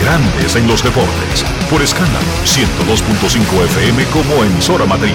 Grandes en los Deportes, por escándalo 102.5 FM como emisora matriz.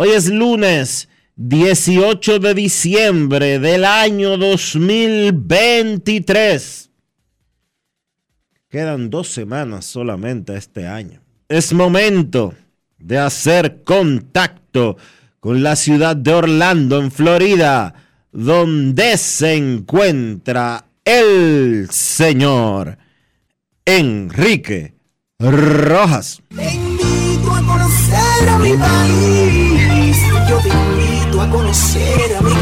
Hoy es lunes 18 de diciembre del año 2023. Quedan dos semanas solamente este año. Es momento de hacer contacto con la ciudad de Orlando, en Florida, donde se encuentra el señor Enrique Rojas. Te a conocer a mi país. Yo te invito a conocer a mi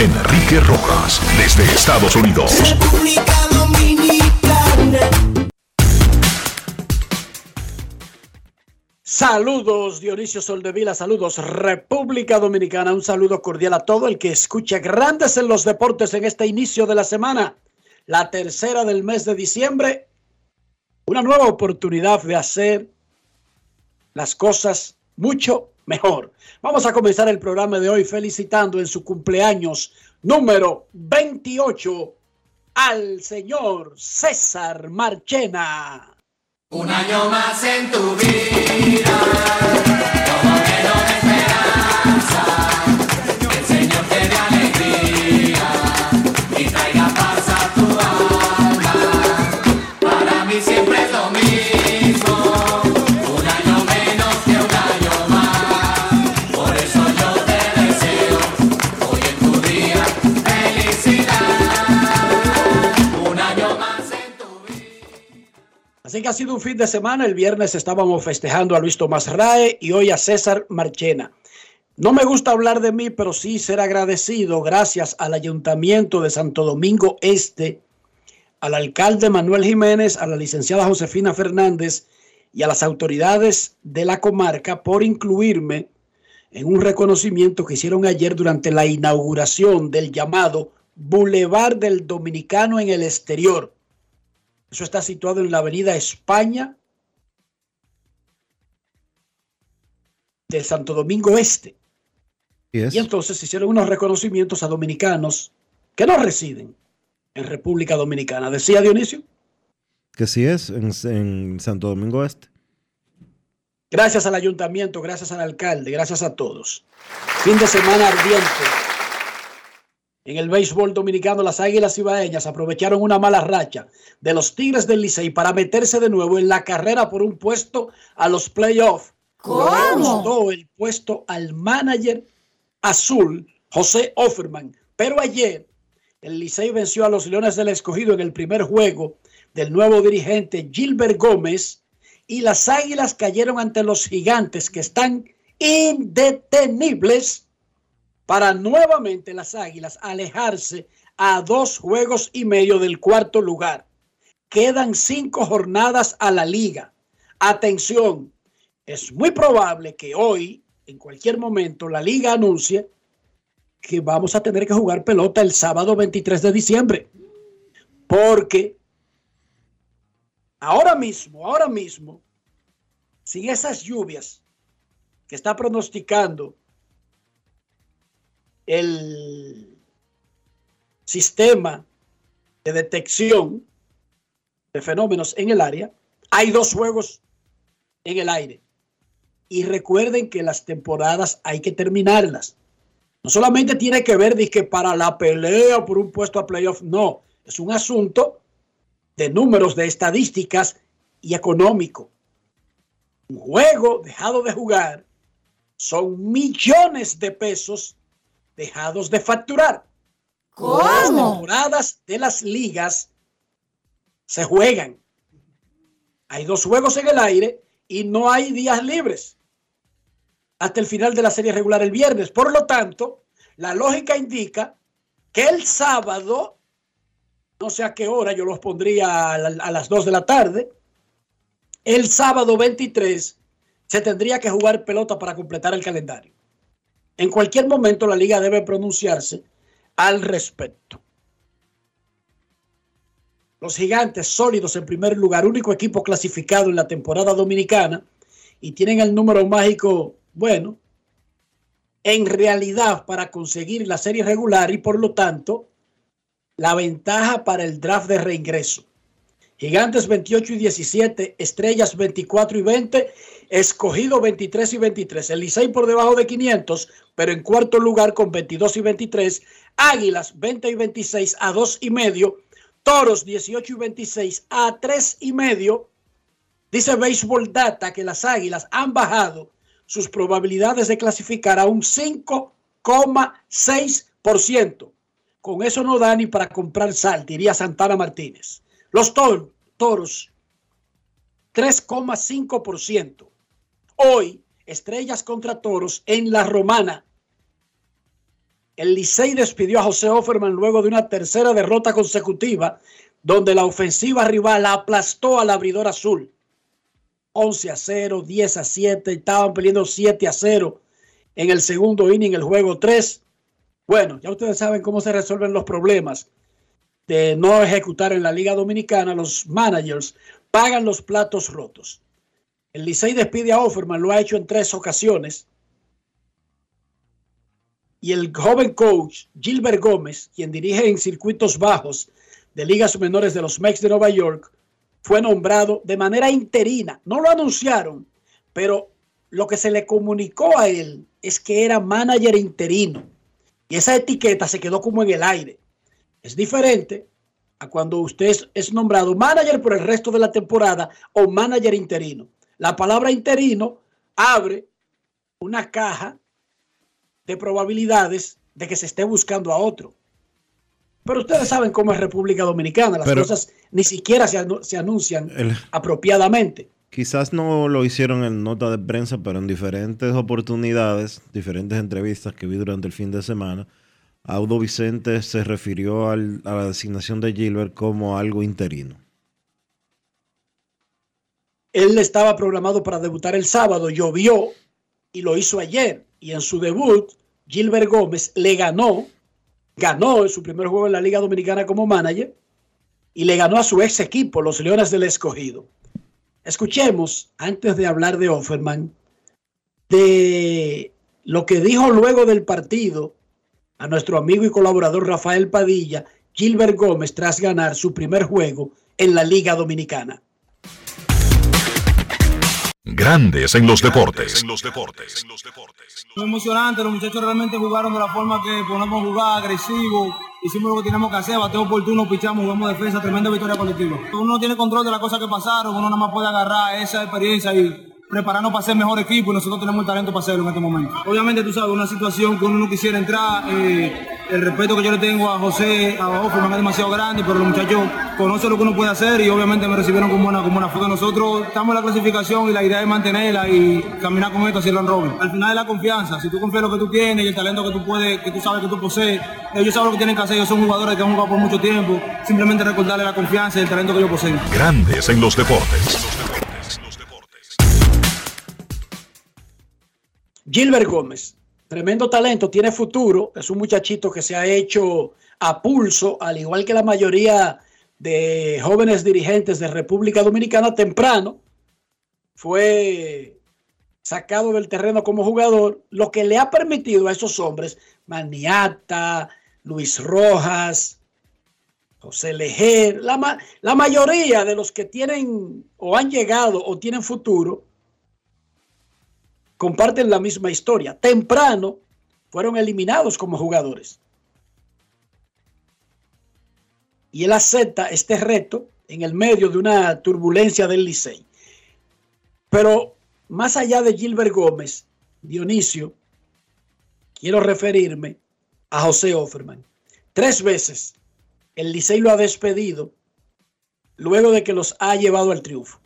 Enrique Rojas, desde Estados Unidos. República Dominicana. Saludos Dionisio Soldevila, saludos República Dominicana, un saludo cordial a todo el que escucha Grandes en los Deportes en este inicio de la semana, la tercera del mes de diciembre, una nueva oportunidad de hacer las cosas mucho mejor. Vamos a comenzar el programa de hoy felicitando en su cumpleaños número 28 al señor César Marchena. Un año más en tu vida, Así que ha sido un fin de semana. El viernes estábamos festejando a Luis Tomás Rae y hoy a César Marchena. No me gusta hablar de mí, pero sí ser agradecido gracias al Ayuntamiento de Santo Domingo Este, al alcalde Manuel Jiménez, a la licenciada Josefina Fernández y a las autoridades de la comarca por incluirme en un reconocimiento que hicieron ayer durante la inauguración del llamado Boulevard del Dominicano en el Exterior. Eso está situado en la avenida España de Santo Domingo Este. Y entonces hicieron unos reconocimientos a dominicanos que no residen en República Dominicana. ¿Decía Dionisio? Que sí es, en, en Santo Domingo Este. Gracias al ayuntamiento, gracias al alcalde, gracias a todos. Fin de semana ardiente. En el béisbol dominicano, las Águilas Ibaeñas aprovecharon una mala racha de los Tigres del Licey para meterse de nuevo en la carrera por un puesto a los playoffs. ¿Cómo? El puesto al manager azul, José Offerman. Pero ayer, El Licey venció a los Leones del Escogido en el primer juego del nuevo dirigente Gilbert Gómez y las Águilas cayeron ante los Gigantes que están indetenibles para nuevamente las Águilas alejarse a dos juegos y medio del cuarto lugar. Quedan cinco jornadas a la liga. Atención, es muy probable que hoy, en cualquier momento, la liga anuncie que vamos a tener que jugar pelota el sábado 23 de diciembre. Porque ahora mismo, ahora mismo, sin esas lluvias que está pronosticando el sistema de detección de fenómenos en el área, hay dos juegos en el aire. Y recuerden que las temporadas hay que terminarlas. No solamente tiene que ver para la pelea por un puesto a playoff, no, es un asunto de números, de estadísticas y económico. Un juego dejado de jugar son millones de pesos dejados de facturar. Las temporadas de las ligas se juegan. Hay dos juegos en el aire y no hay días libres hasta el final de la serie regular el viernes. Por lo tanto, la lógica indica que el sábado, no sé a qué hora, yo los pondría a, la- a las 2 de la tarde, el sábado 23 se tendría que jugar pelota para completar el calendario. En cualquier momento la liga debe pronunciarse al respecto. Los gigantes sólidos en primer lugar, único equipo clasificado en la temporada dominicana y tienen el número mágico, bueno, en realidad para conseguir la serie regular y por lo tanto la ventaja para el draft de reingreso. Gigantes 28 y 17, Estrellas 24 y 20, Escogido 23 y 23. El Licey por debajo de 500, pero en cuarto lugar con 22 y 23. Águilas 20 y 26 a 2 y medio. Toros 18 y 26 a 3 y medio. Dice Baseball Data que las Águilas han bajado sus probabilidades de clasificar a un 5,6%. Con eso no da ni para comprar sal, diría Santana Martínez. Los tor- toros, 3,5%. Hoy, estrellas contra toros en la romana. El Licey despidió a José Offerman luego de una tercera derrota consecutiva, donde la ofensiva rival aplastó al abridor azul. 11 a 0, 10 a 7, estaban peleando 7 a 0 en el segundo inning, el juego 3. Bueno, ya ustedes saben cómo se resuelven los problemas de no ejecutar en la Liga Dominicana. Los managers pagan los platos rotos. El Licey despide a Offerman, lo ha hecho en tres ocasiones. Y el joven coach Gilbert Gómez, quien dirige en circuitos bajos de ligas menores de los Mex de Nueva York, fue nombrado de manera interina. No lo anunciaron, pero lo que se le comunicó a él es que era manager interino. Y esa etiqueta se quedó como en el aire. Es diferente a cuando usted es, nombrado manager por el resto de la temporada o manager interino. La palabra interino abre una caja de probabilidades de que se esté buscando a otro. Pero ustedes saben cómo es República Dominicana. Las Pero- cosas ni siquiera se, anu- se anuncian El- apropiadamente. Quizás no lo hicieron en nota de prensa, pero en diferentes oportunidades, diferentes entrevistas que vi durante el fin de semana, Audo Vicente se refirió a la designación de Gilbert como algo interino. Él estaba programado para debutar el sábado, llovió y lo hizo ayer. Y en su debut, Gilbert Gómez le ganó, ganó en su primer juego en la Liga Dominicana como manager y le ganó a su ex equipo, los Leones del Escogido. Escuchemos, antes de hablar de Offerman, de lo que dijo luego del partido a nuestro amigo y colaborador Rafael Padilla, Gilbert Gómez, tras ganar su primer juego en la Liga Dominicana. Grandes en los deportes. En los deportes. Muy emocionante, los muchachos realmente jugaron de la forma que podemos jugar, agresivo, hicimos lo que teníamos que hacer, bateo oportuno, pichamos, jugamos defensa, tremenda victoria colectiva. Uno no tiene control de las cosas que pasaron, uno nada más puede agarrar esa experiencia y prepararnos para ser mejor equipo y nosotros tenemos el talento para hacerlo en este momento. Obviamente tú sabes, una situación que uno no quisiera entrar, eh, el respeto que yo le tengo a José, a Offerman es demasiado grande, pero los muchachos conocen lo que uno puede hacer y obviamente me recibieron con buena, con buena fe. Nosotros estamos en la clasificación y la idea es mantenerla y caminar con esto hacia el robin. Al final es la confianza. Si tú confías en lo que tú tienes y el talento que tú puedes, que tú sabes que tú posees, ellos saben lo que tienen que hacer. Ellos son jugadores que han jugado por mucho tiempo. Simplemente recordarle la confianza y el talento que ellos poseen. Grandes en los deportes. Gilbert Gómez, tremendo talento, tiene futuro, es un muchachito que se ha hecho a pulso, al igual que la mayoría de jóvenes dirigentes de República Dominicana temprano, fue sacado del terreno como jugador, lo que le ha permitido a esos hombres, Maniata, Luis Rojas, José Lejer, la, ma- la mayoría de los que tienen o han llegado o tienen futuro, comparten la misma historia. Temprano fueron eliminados como jugadores. Y él acepta este reto en el medio de una turbulencia del Licey. Pero más allá de Gilbert Gómez, Dionisio, quiero referirme a José Offerman. Tres veces el Licey lo ha despedido luego de que los ha llevado al triunfo.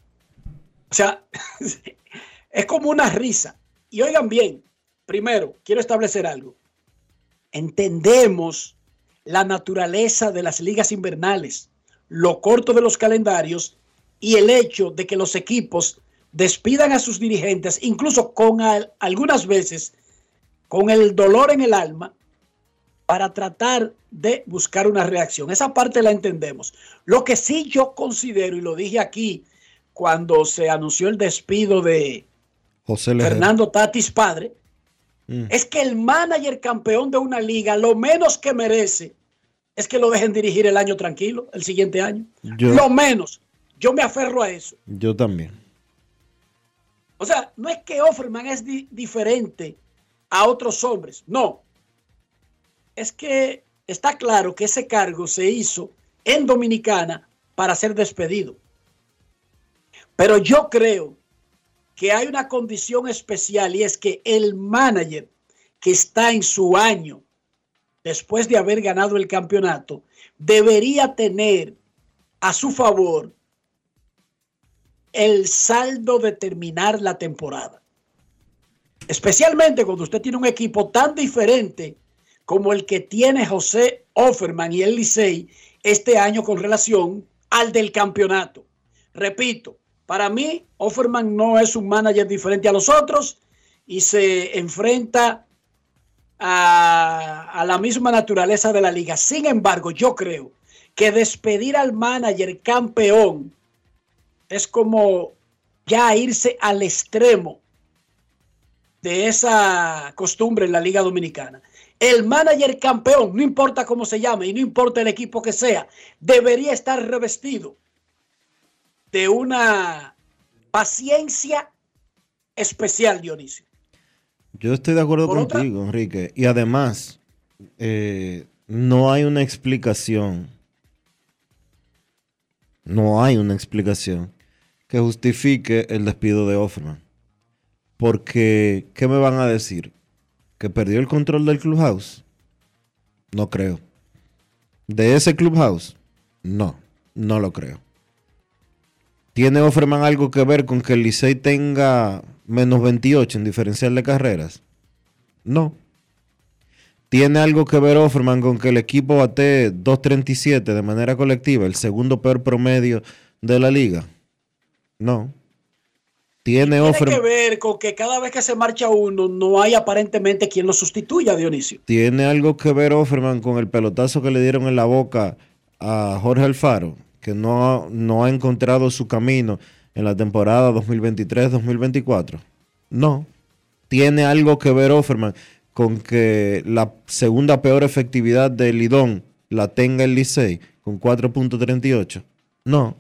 O sea, es como una risa. Y oigan bien, primero, quiero establecer algo. Entendemos la naturaleza de las ligas invernales, lo corto de los calendarios y el hecho de que los equipos despidan a sus dirigentes, incluso con al- algunas veces con el dolor en el alma, para tratar de buscar una reacción. Esa parte la entendemos. Lo que sí yo considero, y lo dije aquí cuando se anunció el despido de José. Fernando Tatis padre, Mm. es que el manager campeón de una liga lo menos que merece es que lo dejen dirigir el año tranquilo, el siguiente año. Yo- Lo menos. Yo me aferro a eso. Yo también. O sea, no es que Offerman es di- diferente a otros hombres, no. Es que está claro que ese cargo se hizo en Dominicana para ser despedido. Pero yo creo que hay una condición especial y es que el manager que está en su año después de haber ganado el campeonato debería tener a su favor el saldo de terminar la temporada. Especialmente cuando usted tiene un equipo tan diferente como el que tiene José Offerman y el Licey este año con relación al del campeonato. Repito, para mí Offerman no es un manager diferente a los otros y se enfrenta a, la misma naturaleza de la liga. Sin embargo, yo creo que despedir al manager campeón es como ya irse al extremo de esa costumbre en la Liga Dominicana. El manager campeón, no importa cómo se llame y no importa el equipo que sea, debería estar revestido de una paciencia especial, Dionisio. Yo estoy de acuerdo Por otra- contigo, Enrique. Y además, eh, no hay una explicación. No hay una explicación que justifique el despido de Offerman. Porque, ¿qué me van a decir? ¿Que perdió el control del clubhouse? No creo. ¿De ese clubhouse? No, no lo creo. ¿Tiene Offerman algo que ver con que el Licey tenga menos 28 en diferencial de carreras? No. ¿Tiene algo que ver Offerman con que el equipo bate 2.37 de manera colectiva, el segundo peor promedio de la liga? No. ¿Tiene Tiene que Offerman, ver con que cada vez que se marcha uno, no hay aparentemente quien lo sustituya, Dionisio. ¿Tiene algo que ver Offerman con el pelotazo que le dieron en la boca a Jorge Alfaro, que no, no ha encontrado su camino en la temporada 2023-2024? No. ¿Tiene algo que ver Offerman con que la segunda peor efectividad de Lidón la tenga el Licey con 4.38? No.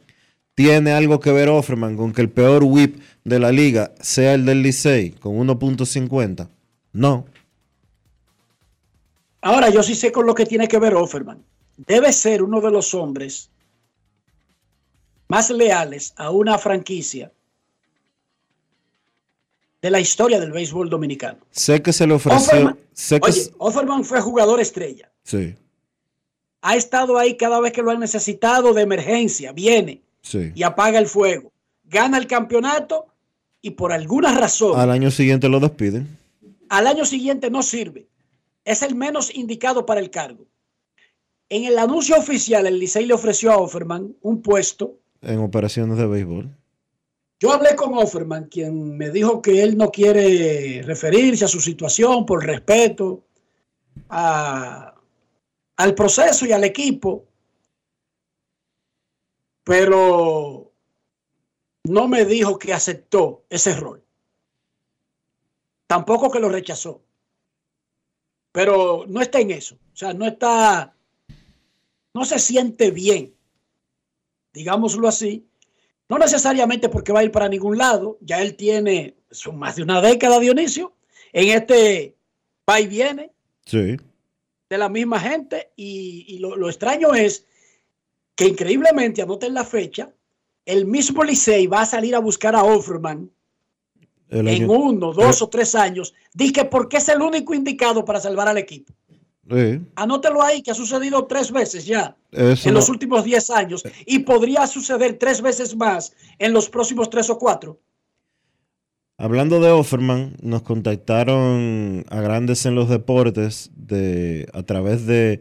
¿Tiene algo que ver Offerman con que el peor whip de la liga sea el del Licey con 1.50? No. Ahora, yo sí sé con lo que tiene que ver Offerman. Debe ser uno de los hombres más leales a una franquicia de la historia del béisbol dominicano. Sé que se le ofreció. Offerman, Sé que. oye, Offerman fue jugador estrella. Sí, Ha estado ahí cada vez que lo han necesitado de emergencia. Viene sí. y apaga el fuego. Gana el campeonato y por alguna razón Al año siguiente lo despiden. al año siguiente no sirve. Es el menos indicado para el cargo. En el anuncio oficial, el Licey le ofreció a Offerman un puesto. En operaciones de béisbol. Yo hablé con Offerman, quien me dijo que él no quiere referirse a su situación por respeto a- al proceso y al equipo, pero no me dijo que aceptó ese rol. Tampoco que lo rechazó. Pero no está en eso. O sea, no está, no se siente bien, digámoslo así. No necesariamente porque va a ir para ningún lado. Ya él tiene son más de una década, Dionisio, en este va y viene Sí. de la misma gente. Y, y lo, lo extraño es que increíblemente, anoten la fecha, el mismo Licey va a salir a buscar a Offerman en uno, dos o tres años. Dice porque es el único indicado para salvar al equipo. Sí, Anótelo ahí, que ha sucedido tres veces ya eso en no- los últimos diez años y podría suceder tres veces más en los próximos tres o cuatro. Hablando de Offerman, nos contactaron a grandes en los deportes de, a través de,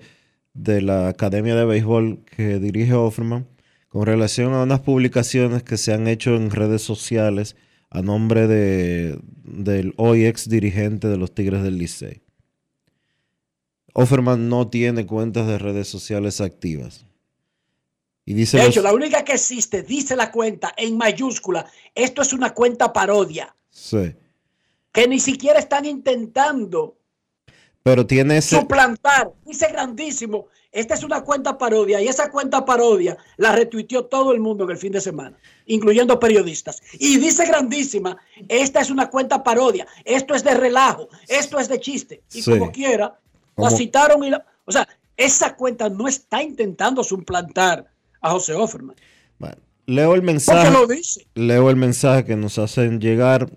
de la Academia de Béisbol que dirige Offerman con relación a unas publicaciones que se han hecho en redes sociales a nombre de, del hoy ex dirigente de los Tigres del Licey. Offerman no tiene cuentas de redes sociales activas. Y dice De los- hecho, la única que existe, dice la cuenta en mayúscula, esto es una cuenta parodia, Sí. que ni siquiera están intentando Pero tiene ese... suplantar. Dice grandísimo, esta es una cuenta parodia y esa cuenta parodia la retuiteó todo el mundo en el fin de semana, incluyendo periodistas. Y dice grandísima, esta es una cuenta parodia, esto es de relajo, esto es de chiste. Y Sí. como quiera, citaron y la... O sea, esa cuenta no está intentando suplantar a José Offerman. Bueno, leo el mensaje. lo dice. Leo el mensaje que nos hacen llegar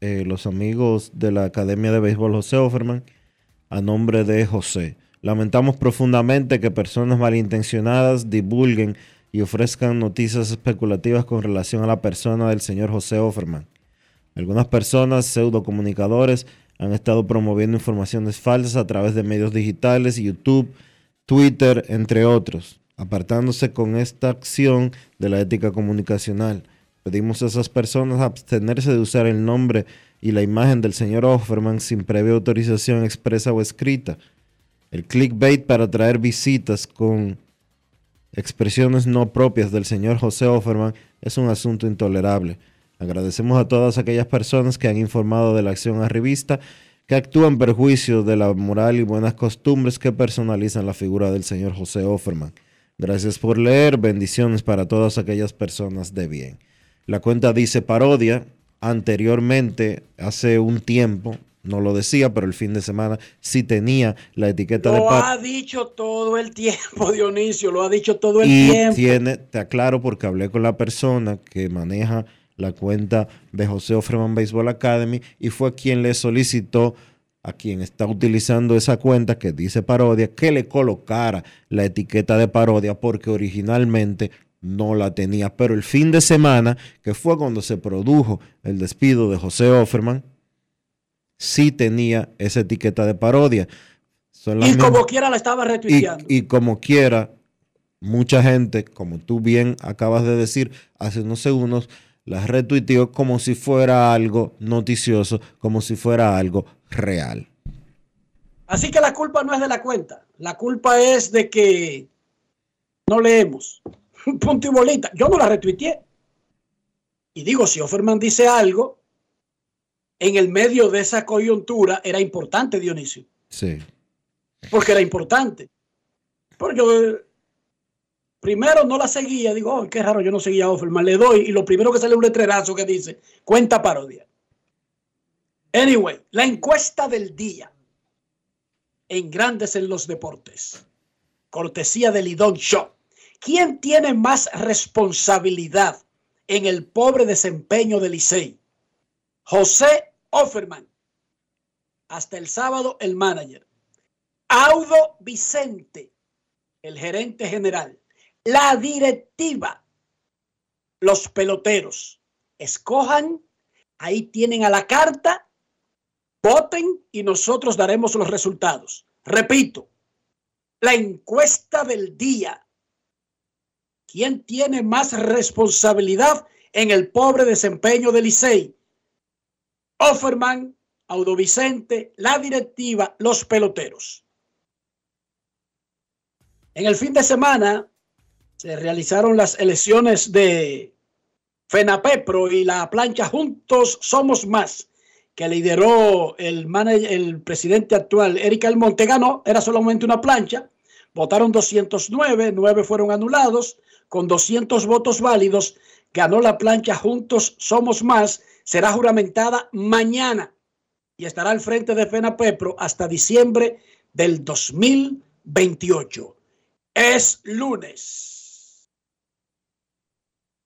eh, los amigos de la Academia de Béisbol José Offerman a nombre de José. Lamentamos profundamente que personas malintencionadas divulguen y ofrezcan noticias especulativas con relación a la persona del señor José Offerman. Algunas personas, pseudocomunicadores, han estado promoviendo informaciones falsas a través de medios digitales, YouTube, Twitter, entre otros, apartándose con esta acción de la ética comunicacional. Pedimos a esas personas abstenerse de usar el nombre y la imagen del señor Offerman sin previa autorización expresa o escrita. El clickbait para atraer visitas con expresiones no propias del señor José Offerman es un asunto intolerable. Agradecemos a todas aquellas personas que han informado de la acción arribista que actúan en perjuicio de la moral y buenas costumbres que personalizan la figura del señor José Offerman. Gracias por leer, bendiciones para todas aquellas personas de bien. La cuenta dice parodia. Anteriormente, hace un tiempo, no lo decía, pero el fin de semana sí tenía la etiqueta de Lo ha dicho todo el tiempo, Dionisio, lo ha dicho todo el Y tiempo. tiene, te aclaro porque hablé con la persona que maneja la cuenta de José Offerman Baseball Academy y fue quien le solicitó a quien está utilizando esa cuenta que dice parodia que le colocara la etiqueta de parodia porque originalmente no la tenía. Pero el fin de semana, que fue cuando se produjo el despido de José Offerman, sí tenía esa etiqueta de parodia. Son Y mismas- como quiera la estaba y, retuiteando. y como quiera, mucha gente, como tú bien acabas de decir hace unos segundos, las retuiteó como si fuera algo noticioso, como si fuera algo real. Así que la culpa no es de la cuenta. La culpa es de que no leemos. Punto y bolita. Yo no la retuiteé. Y digo, si Offerman dice algo, en el medio de esa coyuntura era importante, Dionisio. Sí. Porque era importante. Porque yo primero no la seguía. Digo, oh, qué raro, yo no seguía a Offerman. Le doy y lo primero que sale es un letrerazo que dice, cuenta parodia. Anyway, la encuesta del día en Grandes en los Deportes. Cortesía del Lidón Show. ¿Quién tiene más responsabilidad en el pobre desempeño de Licey? ¿José Offerman. Hasta el sábado, el manager. Audo Vicente, el gerente general. La directiva. Los peloteros. Escojan. Ahí tienen a la carta. Voten y nosotros daremos los resultados. Repito, la encuesta del día. ¿Quién tiene más responsabilidad en el pobre desempeño del Licey? Offerman, Audo Vicente, la directiva, los peloteros. En el fin de semana se realizaron las elecciones de FENAPEPRO y la plancha Juntos Somos Más, que lideró el, el presidente actual, Erika Almonte, ganó, era solamente una plancha, votaron 209, 9 fueron anulados, con 200 votos válidos, ganó la plancha Juntos Somos Más, será juramentada mañana y estará al frente de FENAPEPRO hasta diciembre del 2028. Es lunes.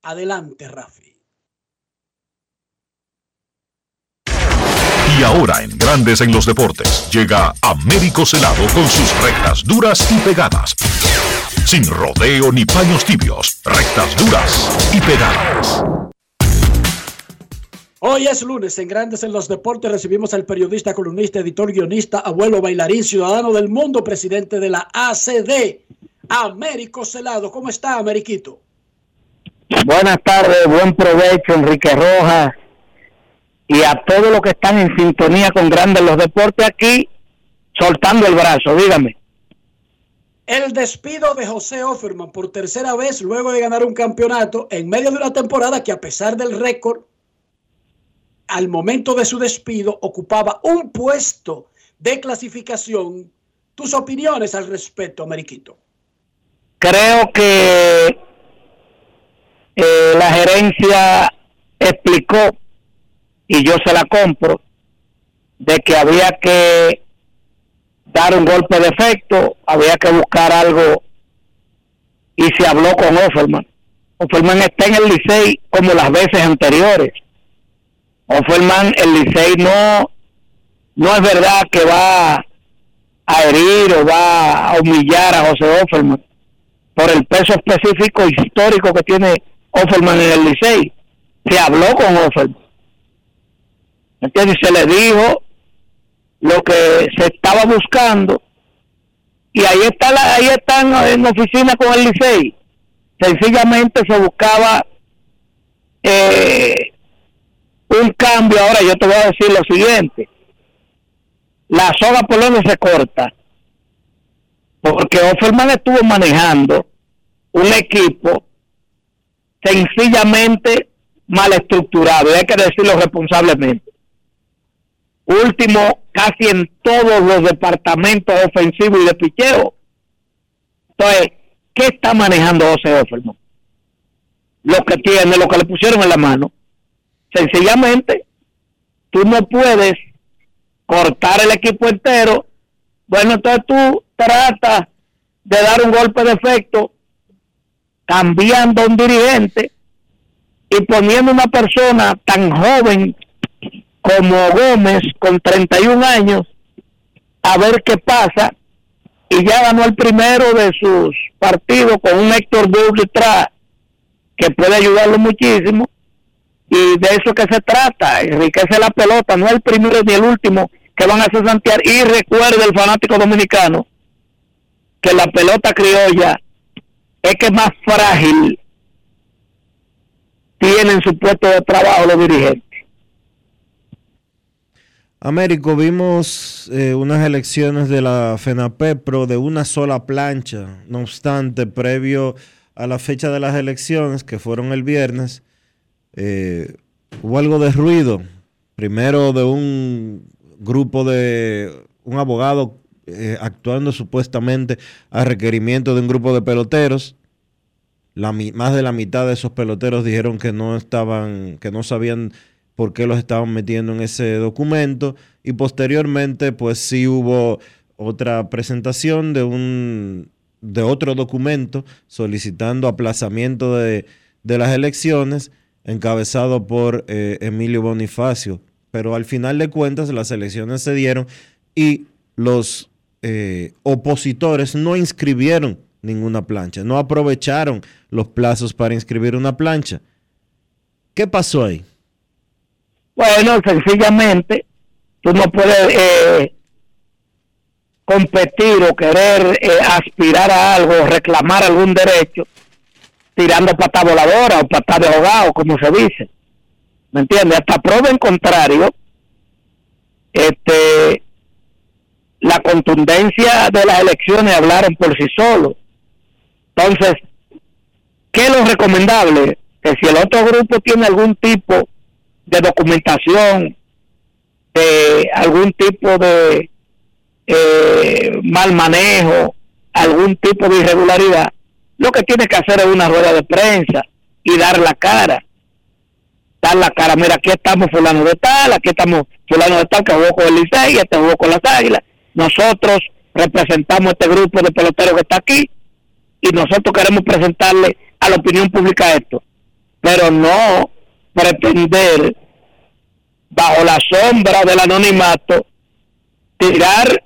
Adelante, Rafi. Y ahora en Grandes en los Deportes llega Américo Celado con sus rectas duras y pegadas. Sin rodeo ni paños tibios, rectas duras y pegadas. Hoy es lunes en Grandes en los Deportes. Recibimos al periodista, columnista, editor, guionista, abuelo, bailarín, ciudadano del mundo, presidente de la ACD, Américo Celado. ¿Cómo está, Ameriquito? Buenas tardes, buen provecho, Enrique Rojas, y a todos los que están en sintonía con Grandes los Deportes aquí, soltando el brazo, dígame. El despido de José Offerman por tercera vez luego de ganar un campeonato en medio de una temporada que a pesar del récord, al momento de su despido ocupaba un puesto de clasificación. Tus opiniones al respecto, Ameriquito. Creo que eh, la gerencia explicó, y yo se la compro, de que había que dar un golpe de efecto, había que buscar algo y se habló con Offerman. Offerman está en el Licey como las veces anteriores. Offerman, el Licey no, no es verdad que va a herir o va a humillar a José Offerman por el peso específico histórico que tiene Offerman en el Licey. Se habló con Offerman. ¿Entiendes? Se le dijo lo que se estaba buscando y ahí está la, ahí están en oficina con el Licey sencillamente se buscaba eh, un cambio ahora yo te voy a decir lo siguiente la soga por donde se corta porque Offerman estuvo manejando un equipo sencillamente mal estructurado y hay que decirlo responsablemente último casi en todos los departamentos ofensivos y de picheo. Entonces, ¿qué está manejando José Offerman? Lo que tiene, lo que le pusieron en la mano. Sencillamente, tú no puedes cortar el equipo entero. Bueno, entonces tú tratas de dar un golpe de efecto cambiando un dirigente y poniendo una persona tan joven como Gómez con 31 años a ver qué pasa. Y ya ganó el primero de sus partidos con un Héctor Bull que puede ayudarlo muchísimo. Y de eso que se trata, enriquece la pelota, no el primero ni el último que van a hacer Santiago. Y recuerde el fanático dominicano que la pelota criolla es que más frágil tienen su puesto de trabajo los dirigentes. Américo, vimos eh, unas elecciones de la FENAPEPRO de una sola plancha. No obstante, previo a la fecha de las elecciones, que fueron el viernes, eh, hubo algo de ruido. Primero de un grupo de un abogado eh, actuando supuestamente a requerimiento de un grupo de peloteros. Más de la mitad de esos peloteros dijeron que no estaban, que no sabían por qué los estaban metiendo en ese documento y posteriormente pues sí hubo otra presentación de un de otro documento solicitando aplazamiento de, de las elecciones encabezado por eh, Emilio Bonifacio pero al final de cuentas las elecciones se dieron y los eh, opositores no inscribieron ninguna plancha, no aprovecharon los plazos para inscribir una plancha. ¿Qué pasó ahí? Bueno, sencillamente, tú no puedes eh, competir o querer eh, aspirar a algo, reclamar algún derecho, tirando pata voladora o pata de ahogado, como se dice. ¿Me entiendes? Hasta prueba en contrario, este, la contundencia de las elecciones hablaron por sí solos. Entonces, ¿qué es lo recomendable? Que si el otro grupo tiene algún tipo de documentación, algún tipo de eh, mal manejo, algún tipo de irregularidad, lo que tiene que hacer es una rueda de prensa y dar la cara. Dar la cara, mira, aquí estamos fulano de tal, aquí estamos fulano de tal que jugó con el Licey, este jugó con las Águilas. Nosotros representamos este grupo de peloteros que está aquí y nosotros queremos presentarle a la opinión pública esto. Pero no pretender, bajo la sombra del anonimato, tirar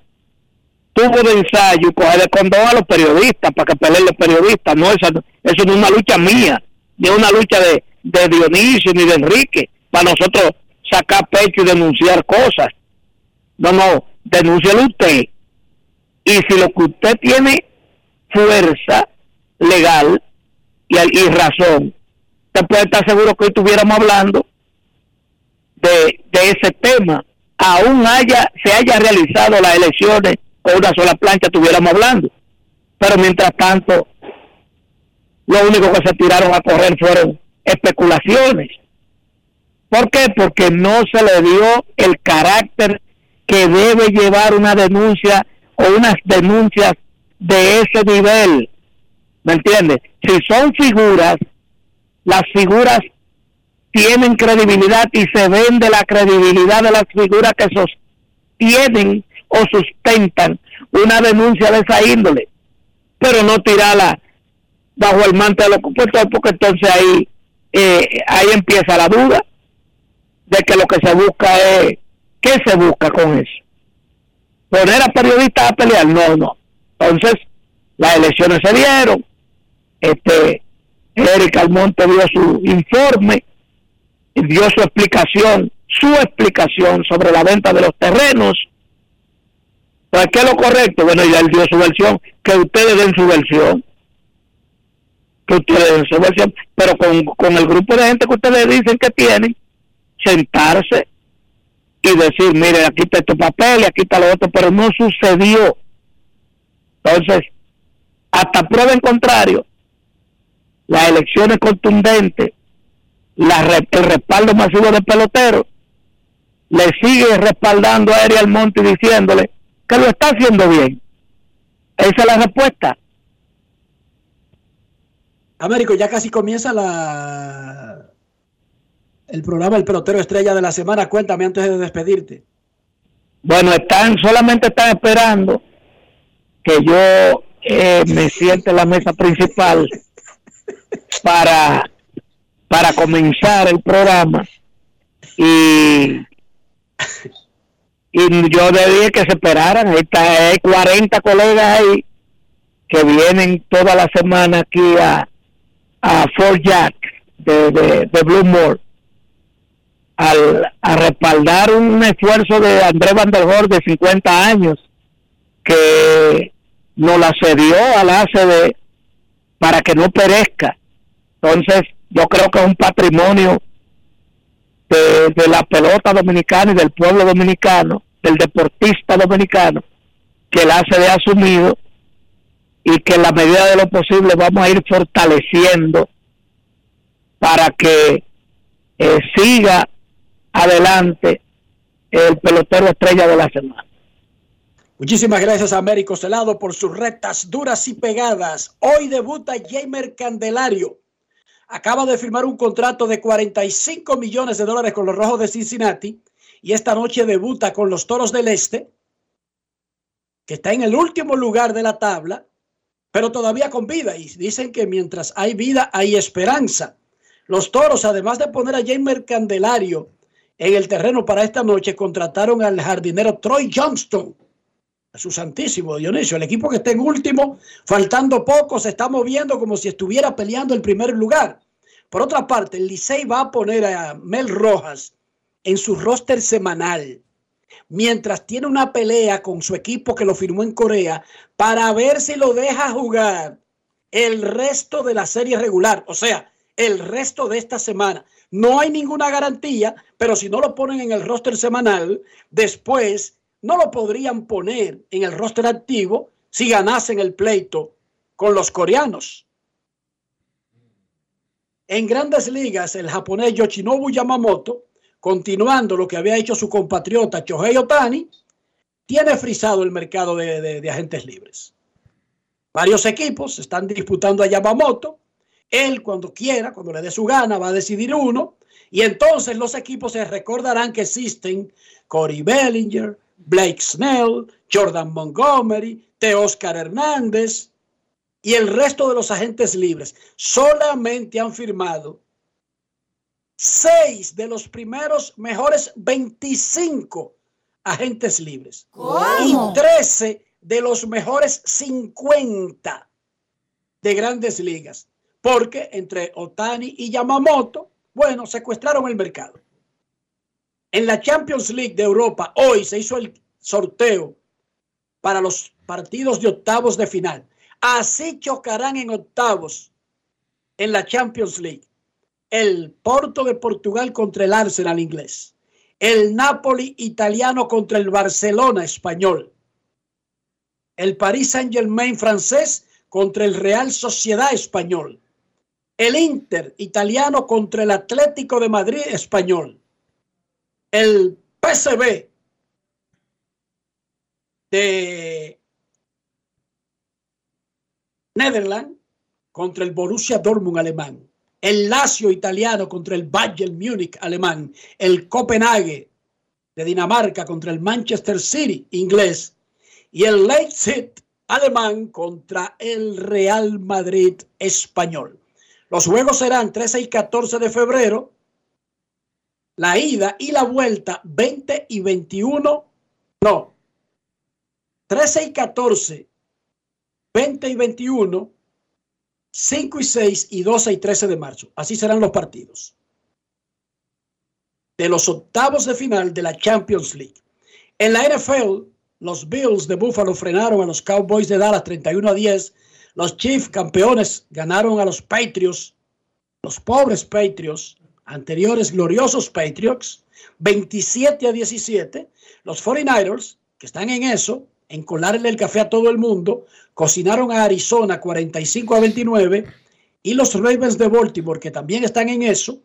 tubo de ensayo y coger de condón a los periodistas para que peleen los periodistas. No, eso, eso no es una lucha mía, ni es una lucha de, de Dionisio ni de Enrique, para nosotros sacar pecho y denunciar cosas. No, no, denúncialo usted. Y si lo que usted tiene fuerza legal y, y razón, usted puede estar seguro que hoy estuviéramos hablando de, ese tema, aún haya se haya realizado las elecciones con una sola plancha, estuviéramos hablando. Pero mientras tanto, lo único que se tiraron a correr fueron especulaciones. ¿Por qué? Porque no se le dio el carácter que debe llevar una denuncia o unas denuncias de ese nivel. ¿Me entiendes? Si son figuras, las figuras tienen credibilidad y se vende la credibilidad de las figuras que sostienen o sustentan una denuncia de esa índole, pero no tirarla bajo el manto de los compuestos, porque entonces ahí, eh, ahí empieza la duda de que lo que se busca es, ¿qué se busca con eso? ¿Poner a periodistas a pelear? No, no. Entonces, las elecciones se dieron, este, Eric Almonte dio su informe, dio su explicación, su explicación sobre la venta de los terrenos. Pues, ¿qué es lo correcto? Bueno, ya él dio su versión, que ustedes den su versión. Que ustedes den su versión, pero con, con el grupo de gente que ustedes dicen que tienen, sentarse y decir, mire, aquí está este papel y aquí está lo otro, pero no sucedió. Entonces, hasta prueba en contrario, las elecciones contundentes, la, el respaldo masivo de peloteros, le sigue respaldando a Ariel Monte diciéndole que lo está haciendo bien. Esa es la respuesta. Américo, ya casi comienza la el programa El Pelotero Estrella de la Semana. Cuéntame antes de despedirte. Bueno, están solamente están esperando que yo eh, me siente en la mesa principal para para comenzar el programa y y yo debía que se esperaran. Está, hay 40 colegas ahí que vienen toda la semana aquí a, a Fort Jack de, de, de al, a respaldar un esfuerzo de Andrés Van der Hoor de 50 años que nos la cedió al ACD para que no perezca. Entonces, yo creo que es un patrimonio de, la pelota dominicana y del pueblo dominicano, del deportista dominicano, que el ACD ha asumido y que en la medida de lo posible vamos a ir fortaleciendo para que eh, siga adelante el pelotero estrella de la semana. Muchísimas gracias a Américo Celado por sus rectas duras y pegadas. Hoy debuta Jamer Candelario. Acaba de firmar un contrato de 45 millones de dólares con los Rojos de Cincinnati y esta noche debuta con los Toros del Este, que está en el último lugar de la tabla, pero todavía con vida. Y dicen que mientras hay vida hay esperanza. Los Toros, además de poner a Jamer Candelario en el terreno para esta noche contrataron al jardinero Troy Johnston. A su santísimo Dionisio, el equipo que está en último, faltando poco, se está moviendo como si estuviera peleando el primer lugar. Por otra parte, el Licey va a poner a Mel Rojas en su roster semanal, mientras tiene una pelea con su equipo que lo firmó en Corea para ver si lo deja jugar el resto de la serie regular, o sea, el resto de esta semana. No hay ninguna garantía, pero si no lo ponen en el roster semanal, después no lo podrían poner en el roster activo si ganasen el pleito con los coreanos. En grandes ligas, el japonés Yoshinobu Yamamoto, continuando lo que había hecho su compatriota Shohei Otani, tiene frisado el mercado de, de- de agentes libres. Varios equipos están disputando a Yamamoto. Él, cuando quiera, cuando le dé su gana, va a decidir uno. Y entonces los equipos se recordarán que existen Corey Bellinger, Blake Snell, Jordan Montgomery, Teoscar Hernández y el resto de los agentes libres. Solamente han firmado seis de los primeros mejores 25 agentes libres. ¿Cómo? Y 13 de los mejores 50 de grandes ligas. Porque entre Otani y Yamamoto, bueno, secuestraron el mercado. En la Champions League de Europa, hoy se hizo el sorteo para los partidos de octavos de final. Así chocarán en octavos en la Champions League. El Porto de Portugal contra el Arsenal inglés. El Napoli italiano contra el Barcelona español. El Paris Saint-Germain francés contra el Real Sociedad español. El Inter italiano contra el Atlético de Madrid español. El PSV de Netherlands contra el Borussia Dortmund alemán. El Lazio italiano contra el Bayern Múnich alemán. El Copenhague de Dinamarca contra el Manchester City inglés. Y el Leipzig alemán contra el Real Madrid español. Los juegos serán 13 y 14 de febrero. La ida y la vuelta 20 y 21. No. 13 y 14. 20 y 21. 5 y 6 y 12 y 13 de marzo. Así serán los partidos. De los octavos de final de la Champions League. En la NFL, los Bills de Buffalo frenaron a los Cowboys de Dallas 31 a 10. Los Chiefs, campeones, ganaron a los Patriots, los pobres Patriots, anteriores gloriosos Patriots, 27 a 17. Los 49ers, que están en eso, en colarle el café a todo el mundo, cocinaron a Arizona 45 a 29. Y los Ravens de Baltimore, que también están en eso,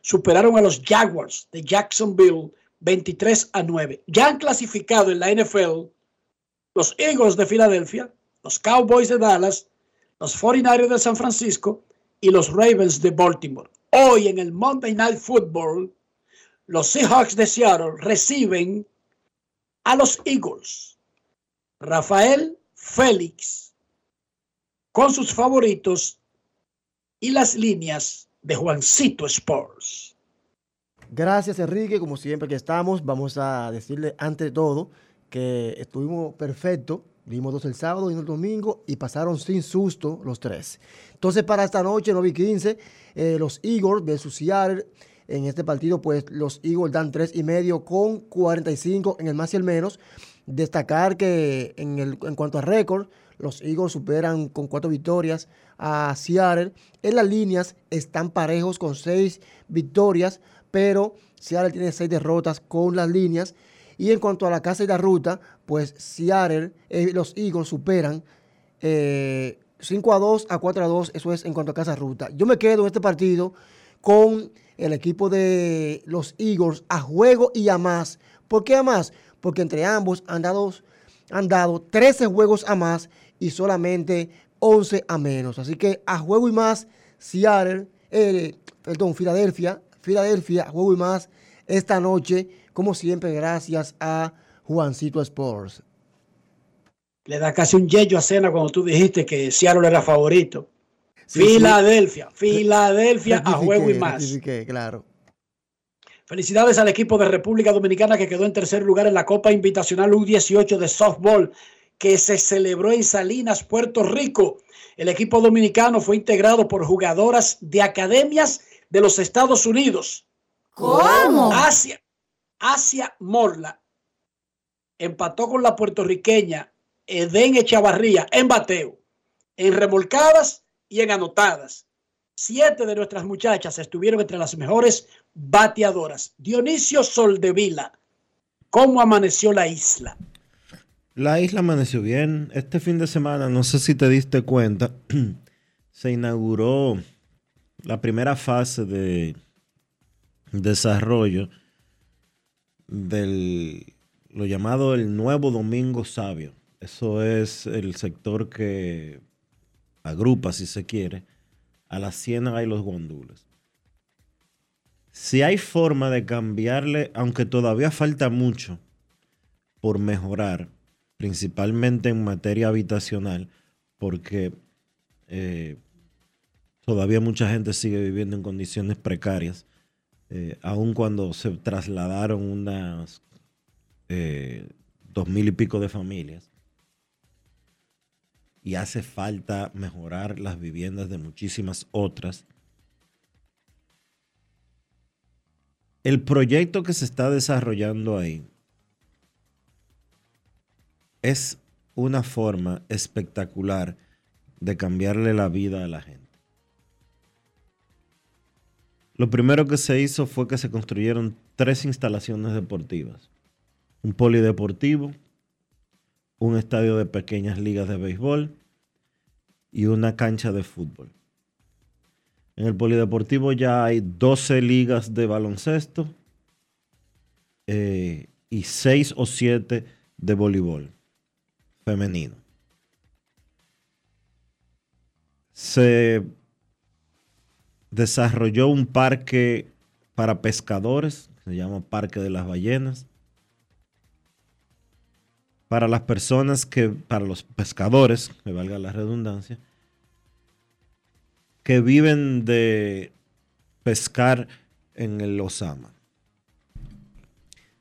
superaron a los Jaguars de Jacksonville 23 a 9. Ya han clasificado en la NFL los Eagles de Filadelfia, los Cowboys de Dallas, los 49ers de San Francisco y los Ravens de Baltimore. Hoy en el Monday Night Football, los Seahawks de Seattle reciben a los Eagles. Rafael Félix con sus favoritos y las líneas de Juancito Sports. Gracias Enrique, como siempre que estamos, vamos a decirle ante todo que estuvimos perfectos, vimos dos el sábado y uno el domingo y pasaron sin susto los tres. Entonces para esta noche, 9 y 15, eh, los Eagles versus Seattle, en este partido pues los Eagles dan tres y medio con 45 en el más y el menos. Destacar que en, el, en cuanto a récord, los Eagles superan con cuatro victorias a Seattle. En las líneas están parejos con seis victorias, pero Seattle tiene seis derrotas con las líneas. Y en cuanto a la casa y la ruta, pues Seattle, eh, los Eagles superan eh, 5 a 2 a 4 a 2, eso es en cuanto a casa ruta. Yo me quedo en este partido con el equipo de los Eagles a juego y a más. ¿Por qué a más? Porque entre ambos han dado, han dado 13 juegos a más y solamente 11 a menos. Así que a juego y más, Seattle, eh, perdón, Filadelfia, Filadelfia, a juego y más esta noche, como siempre, gracias a Juancito Sports. Le da casi un yello a cena cuando tú dijiste que Seattle era favorito. Sí, sí. Filadelfia, Filadelfia a juego y más. claro. Felicidades al equipo de República Dominicana que quedó en tercer lugar en la Copa Invitacional U18 de softball que se celebró en Salinas, Puerto Rico. El equipo dominicano fue integrado por jugadoras de academias de los Estados Unidos. ¿Cómo? Asia, Asia Morla empató con la puertorriqueña Eden Echavarría en bateo, en remolcadas y en anotadas. Siete de nuestras muchachas estuvieron entre las mejores bateadoras. Dionisio Soldevila, ¿cómo amaneció la isla? La isla amaneció bien. Este fin de semana, no sé si te diste cuenta, se inauguró la primera fase de desarrollo del lo llamado el nuevo Domingo Sabio. Eso es el sector que agrupa, si se quiere, a la ciénaga y los guandules. Si hay forma de cambiarle, aunque todavía falta mucho por mejorar, principalmente en materia habitacional, porque eh, todavía mucha gente sigue viviendo en condiciones precarias, eh, aun cuando se trasladaron unas eh, dos mil y pico de familias. Y hace falta mejorar las viviendas de muchísimas otras. El proyecto que se está desarrollando ahí es una forma espectacular de cambiarle la vida a la gente. Lo primero que se hizo fue que se construyeron tres instalaciones deportivas. Un polideportivo, un estadio de pequeñas ligas de béisbol y una cancha de fútbol. En el polideportivo ya hay 12 ligas de baloncesto eh, y 6 o 7 de voleibol femenino. Se desarrolló un parque para pescadores, se llama Parque de las Ballenas. Para las personas que, para los pescadores, me valga la redundancia, que viven de pescar en el Osama.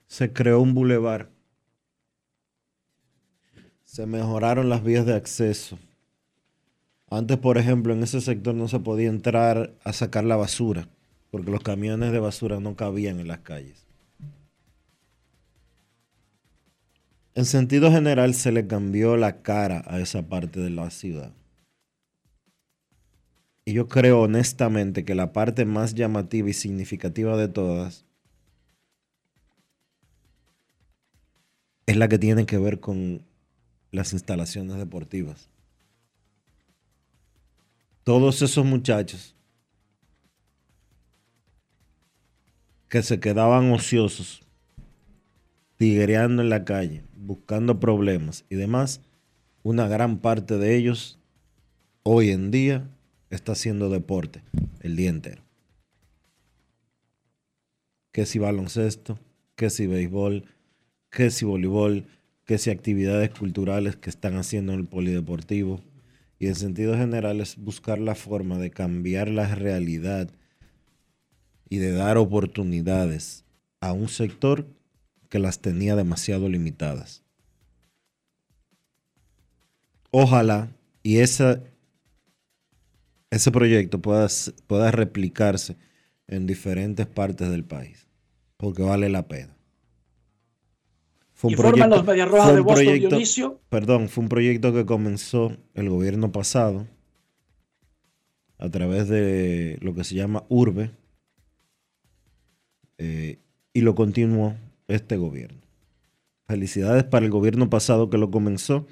Se creó un bulevar. Se mejoraron las vías de acceso. Antes, por ejemplo, en ese sector no se podía entrar a sacar la basura, porque los camiones de basura no cabían en las calles. En sentido general, se le cambió la cara a esa parte de la ciudad. Y yo creo honestamente que la parte más llamativa y significativa de todas es la que tiene que ver con las instalaciones deportivas. Todos esos muchachos que se quedaban ociosos, tiguereando en la calle, buscando problemas y demás, una gran parte de ellos hoy en día está haciendo deporte el día entero. Que si baloncesto, que si béisbol, que si voleibol, que si actividades culturales que están haciendo en el polideportivo. Y en sentido general es buscar la forma de cambiar la realidad y de dar oportunidades a un sector que las tenía demasiado limitadas. Ojalá y esa, ese proyecto pueda, pueda replicarse en diferentes partes del país, porque vale la pena. Fue un Informan los Medias Rojas fue de Boston, proyecto- Dionisio. Perdón, fue un proyecto que comenzó el gobierno pasado a través de lo que se llama Urbe eh, y lo continuó este gobierno. Felicidades para el gobierno pasado que lo comenzó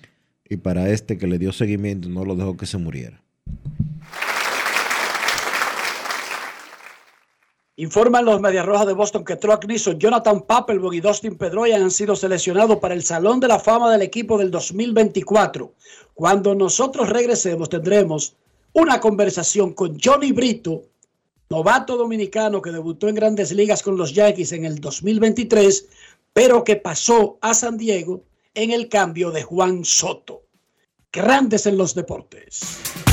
y para este que le dio seguimiento y no lo dejó que se muriera. Informan los Medias Rojas de Boston que Troy Nixon, Jonathan Papelbon y Dustin Pedroia han sido seleccionados para el Salón de la Fama del equipo del 2024. Cuando nosotros regresemos tendremos una conversación con Johnny Brito, novato dominicano que debutó en grandes ligas con los Yankees en el 2023, pero que pasó a San Diego en el cambio de Juan Soto. Grandes en los deportes.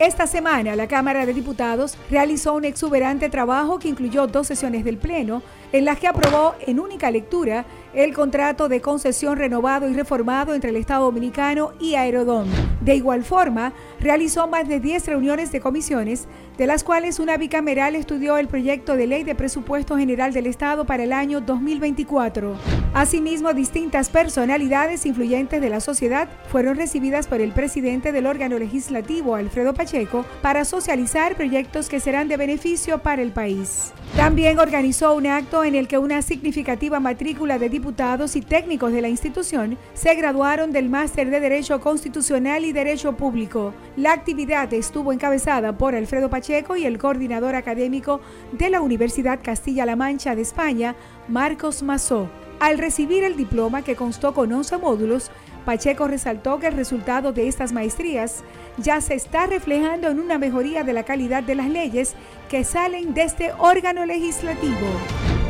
Esta semana la Cámara de Diputados realizó un exuberante trabajo que incluyó dos sesiones del Pleno en las que aprobó en única lectura el contrato de concesión renovado y reformado entre el Estado Dominicano y Aerodón. De igual forma, realizó más de 10 reuniones de comisiones, de las cuales una bicameral estudió el proyecto de ley de presupuesto general del Estado para el año 2024. Asimismo, distintas personalidades influyentes de la sociedad fueron recibidas por el presidente del órgano legislativo, Alfredo Pacheco, para socializar proyectos que serán de beneficio para el país. También organizó un acto en el que una significativa matrícula de diputados y técnicos de la institución se graduaron del Máster de Derecho Constitucional y Derecho Público. La actividad estuvo encabezada por Alfredo Pacheco y el coordinador académico de la Universidad Castilla-La Mancha de España, Marcos Mazó. Al recibir el diploma que constó con 11 módulos, Pacheco resaltó que el resultado de estas maestrías ya se está reflejando en una mejoría de la calidad de las leyes que salen de este órgano legislativo.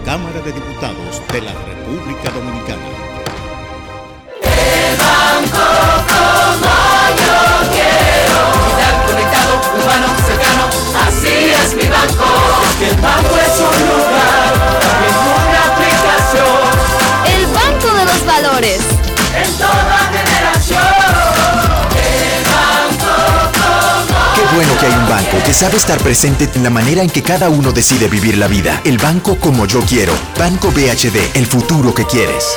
Cámara de Diputados de la República Dominicana. conectado, humano, cercano, así es mi banco. Que el banco es un lugar, que hay un banco que sabe estar presente en la manera en que cada uno decide vivir la vida. El banco como yo quiero. Banco BHD, el futuro que quieres.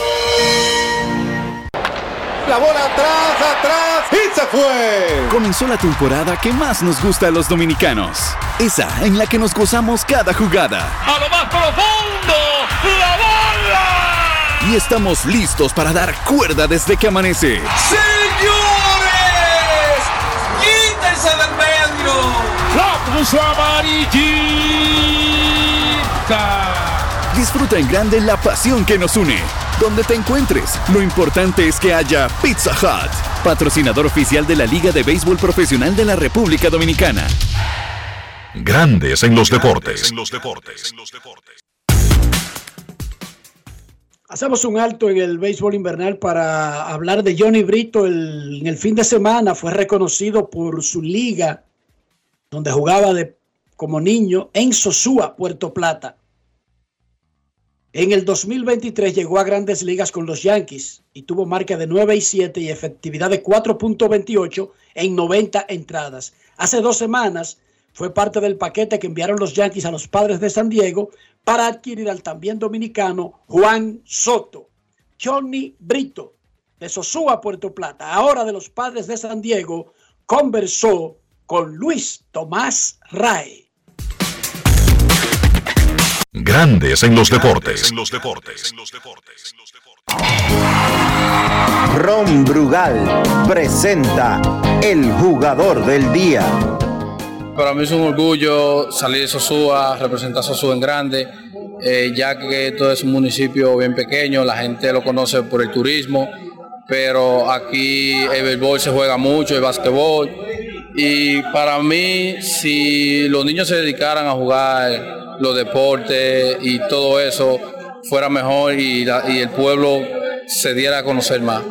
La bola atrás, atrás y se fue. Comenzó la temporada que más nos gusta a los dominicanos. Esa en la que nos gozamos cada jugada. A lo más profundo, la bola. Y estamos listos para dar cuerda desde que amanece. Señores, Puso amarillita. Disfruta en grande la pasión que nos une. Donde te encuentres, lo importante es que haya Pizza Hut, patrocinador oficial de la Liga de Béisbol Profesional de la República Dominicana. Grandes en los deportes. Hacemos un alto en el béisbol invernal para hablar de Johnny Brito. El- en el fin de semana fue reconocido por su liga, donde jugaba de, como niño en Sosúa, Puerto Plata. En el 2023 llegó a grandes ligas con los Yankees y tuvo marca de 9 y 7 y efectividad de 4.28 en 90 entradas. Hace dos semanas fue parte del paquete que enviaron los Yankees a los padres de San Diego para adquirir al también dominicano Juan Soto. Johnny Brito, de Sosúa, Puerto Plata, ahora de los padres de San Diego, conversó con Luis Tomás Rae. Grandes en los deportes. Ron Brugal presenta el jugador del día. Para mí es un orgullo salir de Sosúa, representar a Sosúa en grande, eh, ya que esto es un municipio bien pequeño, la gente lo conoce por el turismo, pero aquí el béisbol se juega mucho, el básquetbol, y para mí, si los niños se dedicaran a jugar los deportes y todo eso, fuera mejor y, la- y el pueblo se diera a conocer más.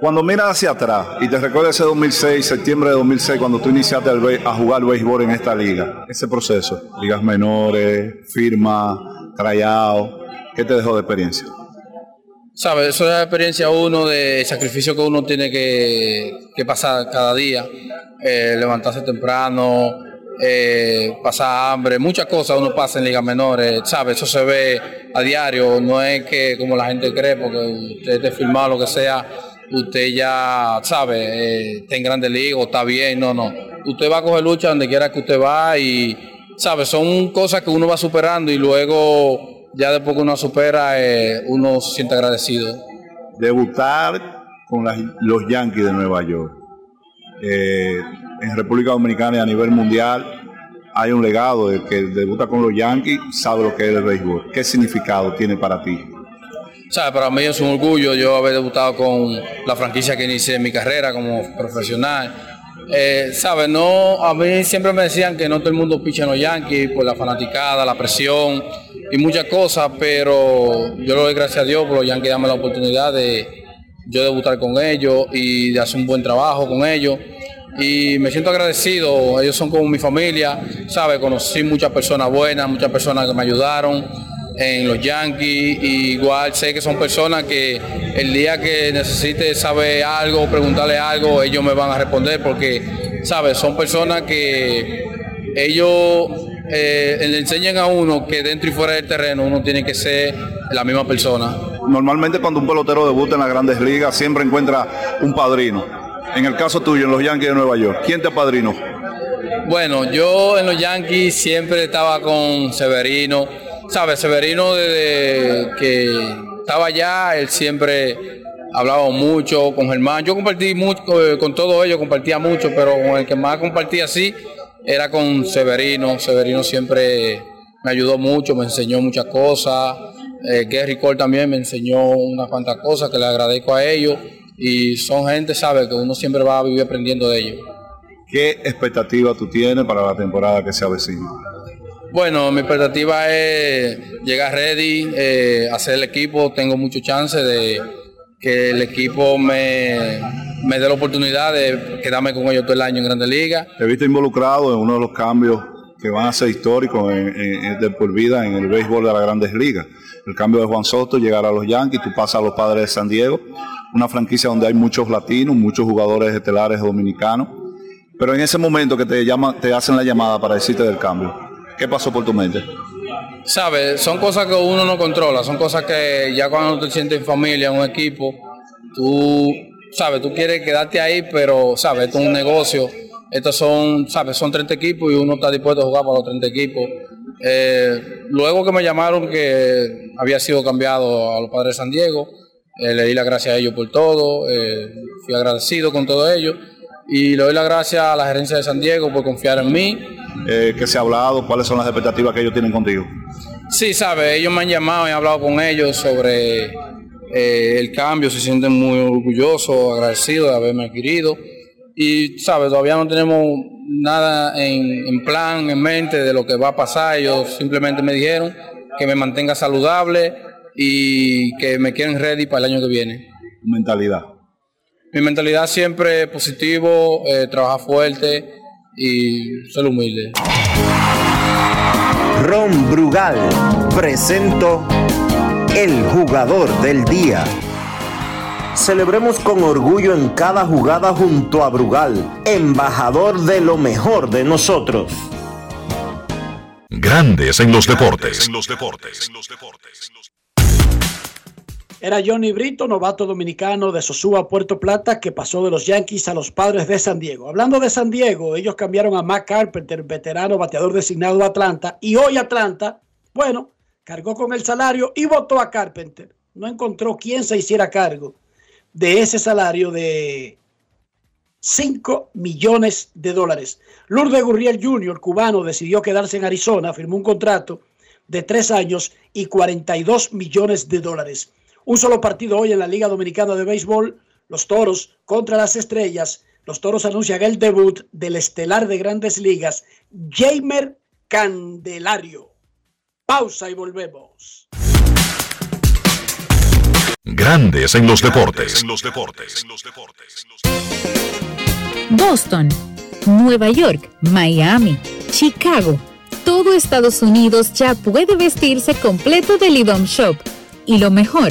Cuando miras hacia atrás y te recuerdas ese 2006, septiembre de 2006, cuando tú iniciaste a jugar béisbol en esta liga, ese proceso, ligas menores, firma, tryout, ¿qué te dejó de experiencia? ¿Sabes? Eso es la experiencia uno de sacrificio que uno tiene que, que pasar cada día. Eh, levantarse temprano, eh, pasar hambre, muchas cosas uno pasa en ligas menores, ¿sabes? Eso se ve a diario, no es que como la gente cree, porque usted esté firmado, lo que sea, usted ya, ¿sabe? Eh, está en grandes ligas, o está bien, no, no. Usted va a coger lucha donde quiera que usted va y, ¿sabes? Son cosas que uno va superando y luego ya después que uno supera, eh, uno se siente agradecido. Debutar con las- los Yankees de Nueva York. Eh, en República Dominicana y a nivel mundial hay un legado de que debuta con los Yankees, sabe lo que es el béisbol. ¿Qué significado tiene para ti? ¿Sabes? Para mí es un orgullo yo haber debutado con la franquicia que inicié mi carrera como profesional. Eh, ¿Sabes? No, a mí siempre me decían que no todo el mundo picha en los Yankees por la fanaticada, la presión y muchas cosas, pero yo le doy gracias a Dios por los Yankees darme la oportunidad de yo debutar con ellos y de hacer un buen trabajo con ellos. Y me siento agradecido, ellos son como mi familia, ¿sabes? Conocí muchas personas buenas, muchas personas que me ayudaron en los Yankees, y igual sé que son personas que el día que necesite saber algo, preguntarle algo, ellos me van a responder porque, ¿sabes? Son personas que ellos eh, le enseñan a uno que dentro y fuera del terreno uno tiene que ser la misma persona. Normalmente cuando un pelotero debuta en las grandes ligas siempre encuentra un padrino. En el caso tuyo, en los Yankees de Nueva York, ¿quién te apadrinó? Bueno, yo en los Yankees siempre estaba con Severino. ¿Sabes? Severino desde que estaba allá, él siempre hablaba mucho con Germán. Yo compartí mucho eh, con todos ellos, compartía mucho, pero con el que más compartía así era con Severino. Severino siempre me ayudó mucho, me enseñó muchas cosas. Eh, Gary Cole también me enseñó unas cuantas cosas que le agradezco a ellos. y son gente, sabe, que uno siempre va a vivir aprendiendo de ellos. ¿Qué expectativa tú tienes para la temporada que se avecina? Bueno, mi expectativa es llegar ready, eh, hacer el equipo. Tengo mucho chance de que el equipo me, me dé la oportunidad de quedarme con ellos todo el año en Grandes Ligas. Te he visto involucrado en uno de los cambios que van a ser históricos de por vida en el béisbol de las grandes ligas. El cambio de Juan Soto, llegar a los Yankees, tú pasas a los Padres de San Diego, una franquicia donde hay muchos latinos, muchos jugadores estelares dominicanos. Pero en ese momento que te, llaman, te hacen la llamada para decirte del cambio, ¿qué pasó por tu mente? ¿Sabes? Son cosas que uno no controla, son cosas que ya cuando te sientes en familia, en un equipo, tú, ¿sabes? Tú quieres quedarte ahí, pero, ¿sabes? Esto es un negocio. Estos son, ¿sabes? Son 30 equipos y uno está dispuesto a jugar para los 30 equipos. Eh, luego que me llamaron que había sido cambiado a los padres de San Diego, eh, le di las gracias a ellos por todo, eh, fui agradecido con todo ello y le doy las gracias a la gerencia de San Diego por confiar en mí. Eh, ¿Qué se ha hablado? ¿Cuáles son las expectativas que ellos tienen contigo? Sí, sabe, ellos me han llamado y he hablado con ellos sobre eh, el cambio, se sienten muy orgullosos, agradecidos de haberme adquirido. Y, sabe, todavía no tenemos nada en, en plan, en mente de lo que va a pasar. Ellos simplemente me dijeron que me mantenga saludable y que me quieren ready para el año que viene. Mentalidad. Mi mentalidad siempre es positivo, eh, trabajar fuerte y ser humilde. Ron Brugal presento el jugador del día. Celebremos con orgullo en cada jugada junto a Brugal, embajador de lo mejor de nosotros. Grandes en los deportes. Era Johnny Brito, novato dominicano de Sosúa, Puerto Plata, que pasó de los Yankees a los padres de San Diego. Hablando de San Diego, ellos cambiaron a Matt Carpenter, veterano bateador designado de Atlanta, y hoy Atlanta, bueno, cargó con el salario y votó a Carpenter. No encontró quién se hiciera cargo de ese salario de 5 millones de dólares. Lourdes Gurriel Jr., cubano, decidió quedarse en Arizona, firmó un contrato de tres años y 42 millones de dólares. Un solo partido hoy en la Liga Dominicana de Béisbol, los Toros contra las Estrellas. Los Toros anuncian el debut del estelar de grandes ligas, Jamer Candelario. Pausa y volvemos. Grandes en los deportes. Boston, Nueva York, Miami, Chicago. Todo Estados Unidos ya puede vestirse completo del IDOM Shop. Y lo mejor,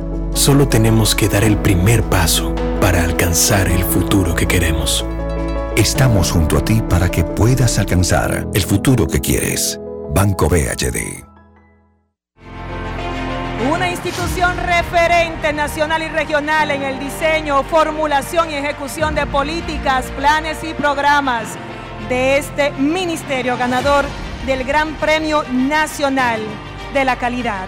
Solo tenemos que dar el primer paso para alcanzar el futuro que queremos. Estamos junto a ti para que puedas alcanzar el futuro que quieres. Banco BHD. Una institución referente nacional y regional en el diseño, formulación y ejecución de políticas, planes y programas de este ministerio ganador del Gran Premio Nacional de la Calidad.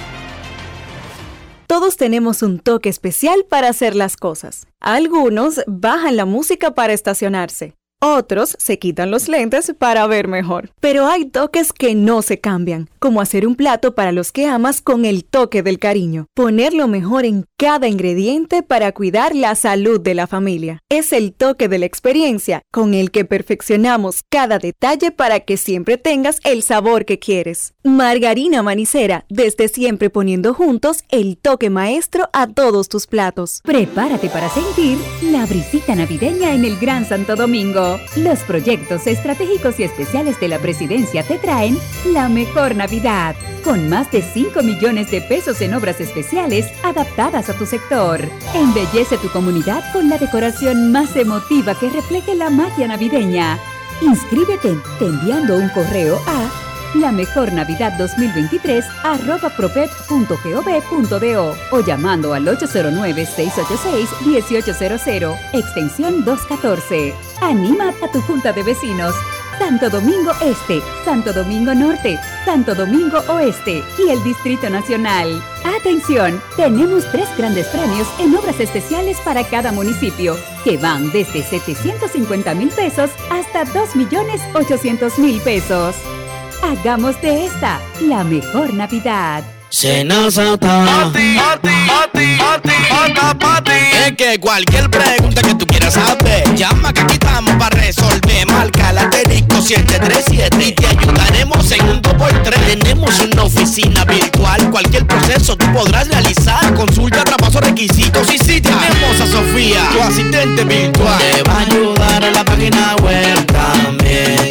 Todos tenemos un toque especial para hacer las cosas. Algunos bajan la música para estacionarse. Otros se quitan los lentes para ver mejor. Pero hay toques que no se cambian, como hacer un plato para los que amas con el toque del cariño. Poner lo mejor en cada ingrediente para cuidar la salud de la familia. Es el toque de la experiencia con el que perfeccionamos cada detalle para que siempre tengas el sabor que quieres. Margarina Manicera, desde siempre poniendo juntos el toque maestro a todos tus platos. Prepárate para sentir la brisita navideña en el Gran Santo Domingo. Los proyectos estratégicos y especiales de la presidencia te traen la mejor Navidad, con más de 5 millones de pesos en obras especiales adaptadas a tu sector. Embellece tu comunidad con la decoración más emotiva que refleje la magia navideña. Inscríbete te enviando un correo a la mejor Navidad 2023 arroba o llamando al 809-686-1800, extensión 214. Anima a tu junta de vecinos. Santo Domingo Este, Santo Domingo Norte, Santo Domingo Oeste y el Distrito Nacional. Atención, tenemos tres grandes premios en obras especiales para cada municipio, que van desde 750 mil pesos hasta 2 millones 800 mil pesos. Hagamos de esta la mejor Navidad. Senazata. Es que cualquier pregunta que tú quieras saber, llama que aquí estamos para resolver. Marca la asterisco 737 y te ayudaremos en un 2x3. Tenemos una oficina virtual, cualquier proceso tú podrás realizar. Consulta, traspaso, requisitos y si tenemos a Sofía, tu asistente virtual. Te va a ayudar en la página web también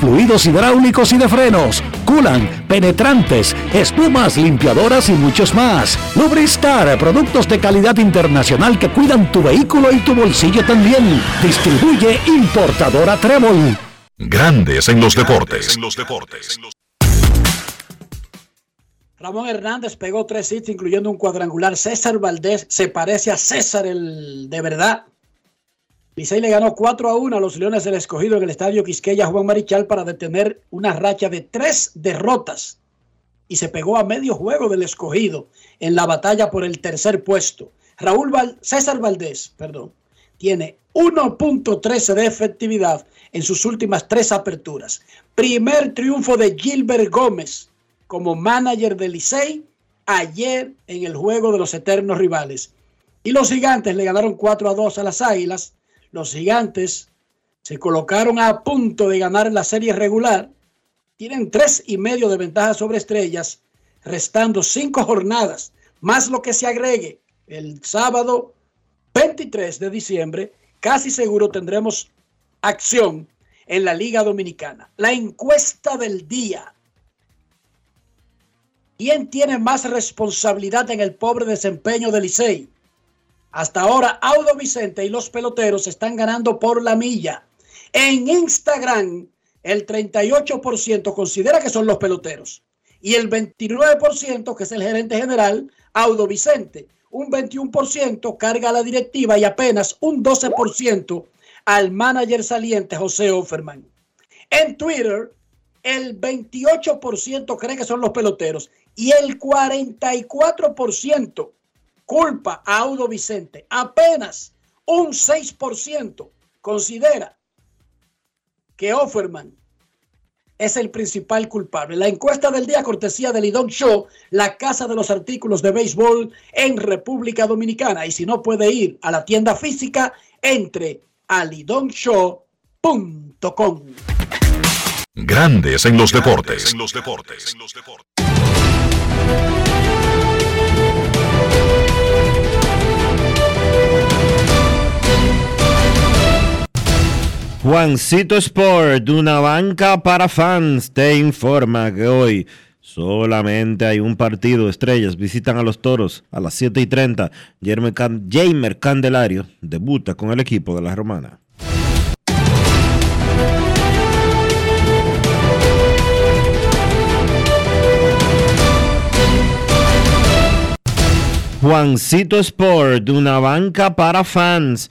fluidos hidráulicos y de frenos, culan, penetrantes, espumas, limpiadoras y muchos más. Lubristar, productos de calidad internacional que cuidan tu vehículo y tu bolsillo también. Distribuye importadora Trébol. Grandes en los deportes. Ramón Hernández pegó tres hits, incluyendo un cuadrangular. César Valdés se parece a César el de verdad. Licey le ganó 4 a 1 a los Leones del Escogido en el estadio Quisqueya Juan Marichal para detener una racha de tres derrotas y se pegó a medio juego del Escogido en la batalla por el tercer puesto. Raúl César Valdés, perdón, tiene 1.13 de efectividad en sus últimas tres aperturas. Primer triunfo de Gilbert Gómez como manager del Licey ayer en el juego de los eternos rivales. Y los gigantes le ganaron 4 a 2 a las Águilas los gigantes se colocaron a punto de ganar la serie regular. Tienen tres y medio de ventaja sobre estrellas, restando cinco jornadas, más lo que se agregue el sábado 23 de diciembre. Casi seguro tendremos acción en la Liga Dominicana. La encuesta del día. ¿Quién tiene más responsabilidad en el pobre desempeño del Licey? Hasta ahora, Audo Vicente y los peloteros están ganando por la milla. En Instagram, el 38% considera que son los peloteros y el 29%, que es el gerente general, Audo Vicente. Un 21% carga a la directiva y apenas un 12% al manager saliente José Offerman. En Twitter, el 28% cree que son los peloteros y el 44% culpa a Audo Vicente. Apenas un 6% considera que Offerman es el principal culpable. La encuesta del día cortesía del Lidón Show, la casa de los artículos de béisbol en República Dominicana. Y si no puede ir a la tienda física, entre a lidonshow.com. Grandes en los deportes. Juancito Sport, una banca para fans, te informa que hoy solamente hay un partido. Estrellas visitan a los toros a las 7 y 30. Jamer, Can- Candelario debuta con el equipo de la Romana. Juancito Sport, una banca para fans,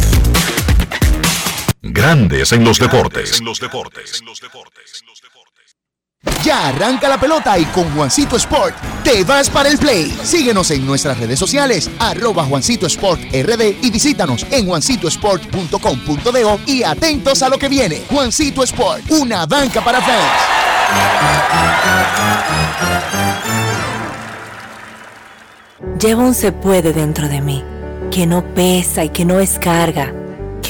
Grandes en los deportes. Ya arranca la pelota y con Juancito Sport te vas para el play. Síguenos en nuestras redes sociales, arroba Juancito Sport RD y visítanos en juancitosport.com.de y atentos a lo que viene. Juancito Sport, una banca para fans. Llevo un se puede dentro de mí, que no pesa y que no es carga,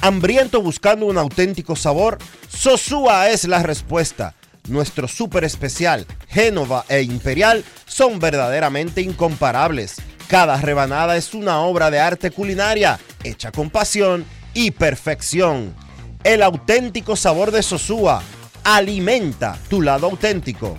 Hambriento buscando un auténtico sabor, Sosúa es la respuesta. Nuestro súper especial, Génova e Imperial, son verdaderamente incomparables. Cada rebanada es una obra de arte culinaria, hecha con pasión y perfección. El auténtico sabor de Sosúa alimenta tu lado auténtico.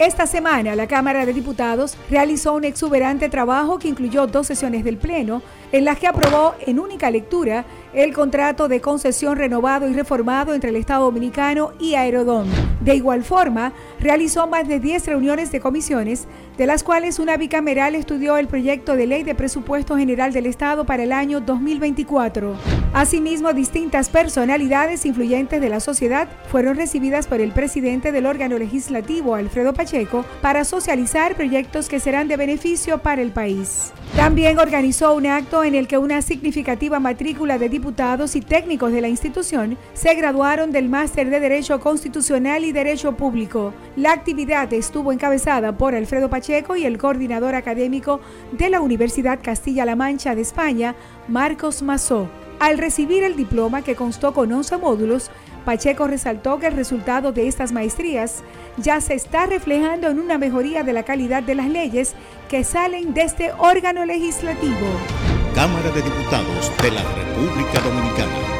Esta semana la Cámara de Diputados realizó un exuberante trabajo que incluyó dos sesiones del Pleno en las que aprobó en única lectura el contrato de concesión renovado y reformado entre el Estado Dominicano y Aerodón. De igual forma, realizó más de 10 reuniones de comisiones, de las cuales una bicameral estudió el proyecto de ley de presupuesto general del Estado para el año 2024. Asimismo, distintas personalidades influyentes de la sociedad fueron recibidas por el presidente del órgano legislativo, Alfredo Pacheco, para socializar proyectos que serán de beneficio para el país. También organizó un acto en el que una significativa matrícula de diputados y técnicos de la institución se graduaron del Máster de Derecho Constitucional y Derecho Público. La actividad estuvo encabezada por Alfredo Pacheco y el coordinador académico de la Universidad Castilla-La Mancha de España, Marcos Mazó. Al recibir el diploma que constó con 11 módulos, Pacheco resaltó que el resultado de estas maestrías ya se está reflejando en una mejoría de la calidad de las leyes que salen de este órgano legislativo. Cámara de Diputados de la República Dominicana.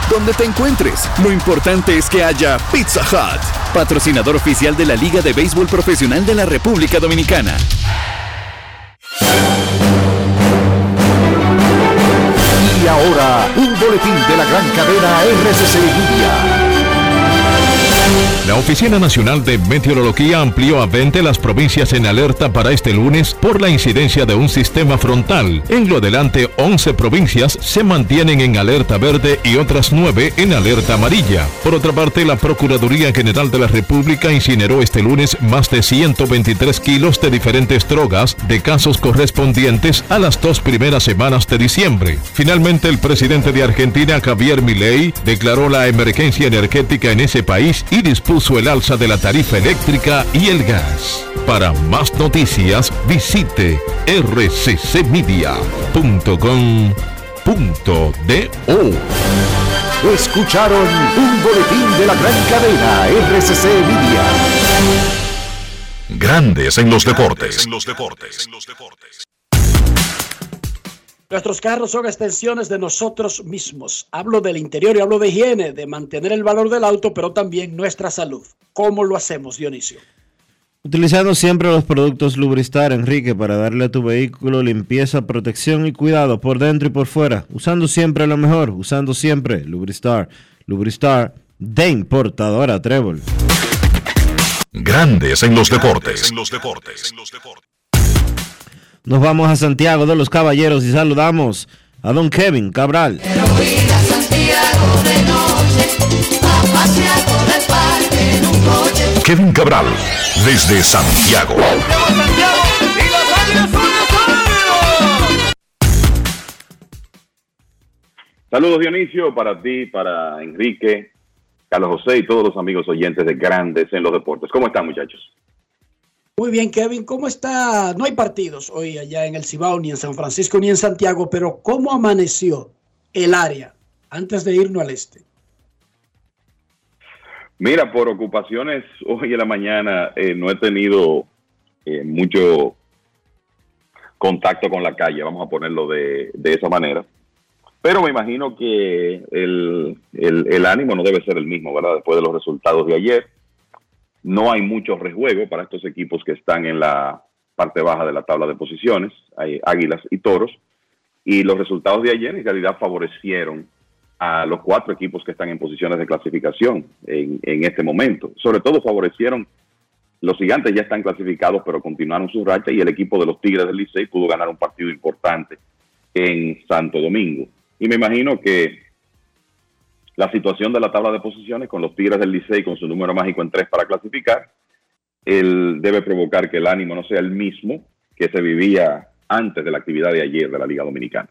Donde te encuentres, lo importante es que haya Pizza Hut, patrocinador oficial de la Liga de Béisbol Profesional de la República Dominicana. Y ahora, un boletín de la gran cadena RCC Media. La Oficina Nacional de Meteorología amplió a 20 las provincias en alerta para este lunes por la incidencia de un sistema frontal. En lo adelante, 11 provincias se mantienen en alerta verde y otras 9 en alerta amarilla. Por otra parte, la Procuraduría General de la República incineró este lunes más de 123 kilos de diferentes drogas de casos correspondientes a las dos primeras semanas de diciembre. Finalmente, el presidente de Argentina, Javier Milei, declaró la emergencia energética en ese país y dispuso el alza de la tarifa eléctrica y el gas. Para más noticias, visite rccmedia.com.do. Escucharon un boletín de la gran cadena RCC Media. Grandes en los deportes. Nuestros carros son extensiones de nosotros mismos. Hablo del interior y hablo de higiene, de mantener el valor del auto, pero también nuestra salud. ¿Cómo lo hacemos, Dionisio? Utilizando siempre los productos Lubristar, Enrique, para darle a tu vehículo limpieza, protección y cuidado por dentro y por fuera. Usando siempre lo mejor, usando siempre Lubristar. Lubristar de importadora Trébol. Grandes en los deportes. Nos vamos a Santiago de los Caballeros y saludamos a don Kevin Cabral. Kevin Cabral, desde Santiago. Saludos Dionisio para ti, para Enrique, Carlos José y todos los amigos oyentes de Grandes en los Deportes. ¿Cómo están muchachos? Muy bien, Kevin, ¿cómo está? No hay partidos hoy allá en el Cibao, ni en San Francisco, ni en Santiago, pero ¿cómo amaneció el área antes de irnos al este? Mira, por ocupaciones hoy en la mañana eh, no he tenido eh, mucho contacto con la calle, vamos a ponerlo de, de esa manera. Pero me imagino que el, el, el, ánimo no debe ser el mismo, ¿verdad? Después de los resultados de ayer. No hay mucho rejuego para estos equipos que están en la parte baja de la tabla de posiciones, hay Águilas y Toros. Y los resultados de ayer en realidad favorecieron a los cuatro equipos que están en posiciones de clasificación en, en este momento. Sobre todo favorecieron, los gigantes ya están clasificados, pero continuaron su racha y el equipo de los Tigres del Licey pudo ganar un partido importante en Santo Domingo. Y me imagino que la situación de la tabla de posiciones con los Tigres del Licey con su número mágico en tres para clasificar, él debe provocar que el ánimo no sea el mismo que se vivía antes de la actividad de ayer de la Liga Dominicana.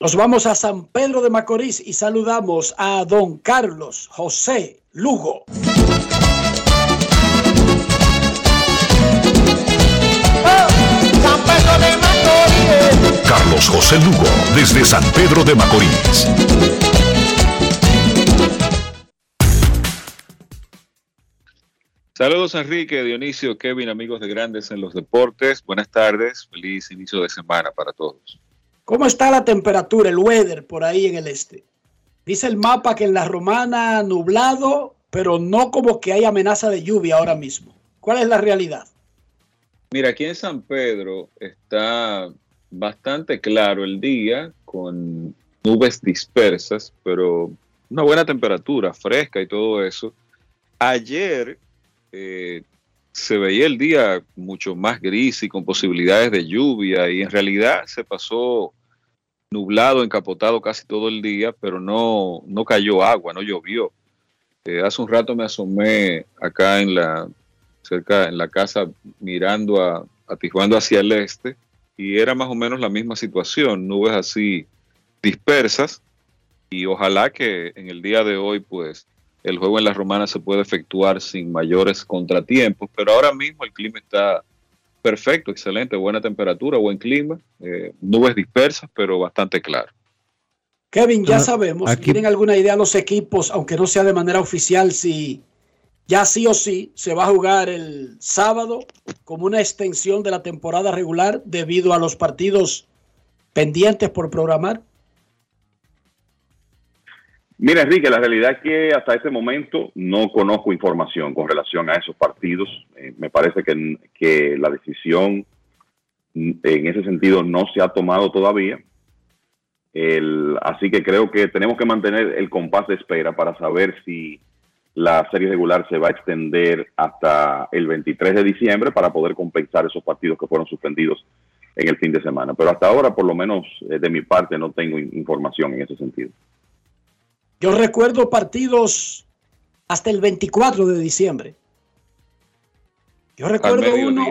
Nos vamos a San Pedro de Macorís y saludamos a don Carlos José Lugo. de Macorís. Carlos José Lugo, desde San Pedro de Macorís. Saludos Enrique, Dionisio, Kevin, amigos de Grandes en los Deportes. Buenas tardes, feliz inicio de semana para todos. ¿Cómo está la temperatura, el weather por ahí en el este? Dice el mapa que en la romana nublado, pero no como que hay amenaza de lluvia ahora mismo. ¿Cuál es la realidad? Mira, aquí en San Pedro está bastante claro el día con nubes dispersas, pero una buena temperatura, fresca y todo eso. Ayer eh, se veía el día mucho más gris y con posibilidades de lluvia y en realidad se pasó nublado, encapotado casi todo el día, pero no, no cayó agua, no llovió. Eh, hace un rato me asomé acá en la, cerca en la casa mirando a, a Tijuana hacia el este y era más o menos la misma situación, nubes así dispersas y ojalá que en el día de hoy pues el juego en la romana se puede efectuar sin mayores contratiempos, pero ahora mismo el clima está perfecto, excelente, buena temperatura, buen clima, eh, nubes dispersas, pero bastante claro. Kevin, ya sabemos, ¿tienen alguna idea los equipos, aunque no sea de manera oficial, si ya sí o sí se va a jugar el sábado como una extensión de la temporada regular debido a los partidos pendientes por programar? Mira, Enrique, la realidad es que hasta este momento no conozco información con relación a esos partidos. Eh, me parece que, que, la decisión en ese sentido no se ha tomado todavía. Así que creo que tenemos que mantener el compás de espera para saber si la serie regular se va a extender hasta el 23 de diciembre para poder compensar esos partidos que fueron suspendidos en el fin de semana. Pero hasta ahora, por lo menos eh, de mi parte, no tengo información en ese sentido. Yo recuerdo partidos hasta el 24 de diciembre. Yo recuerdo uno.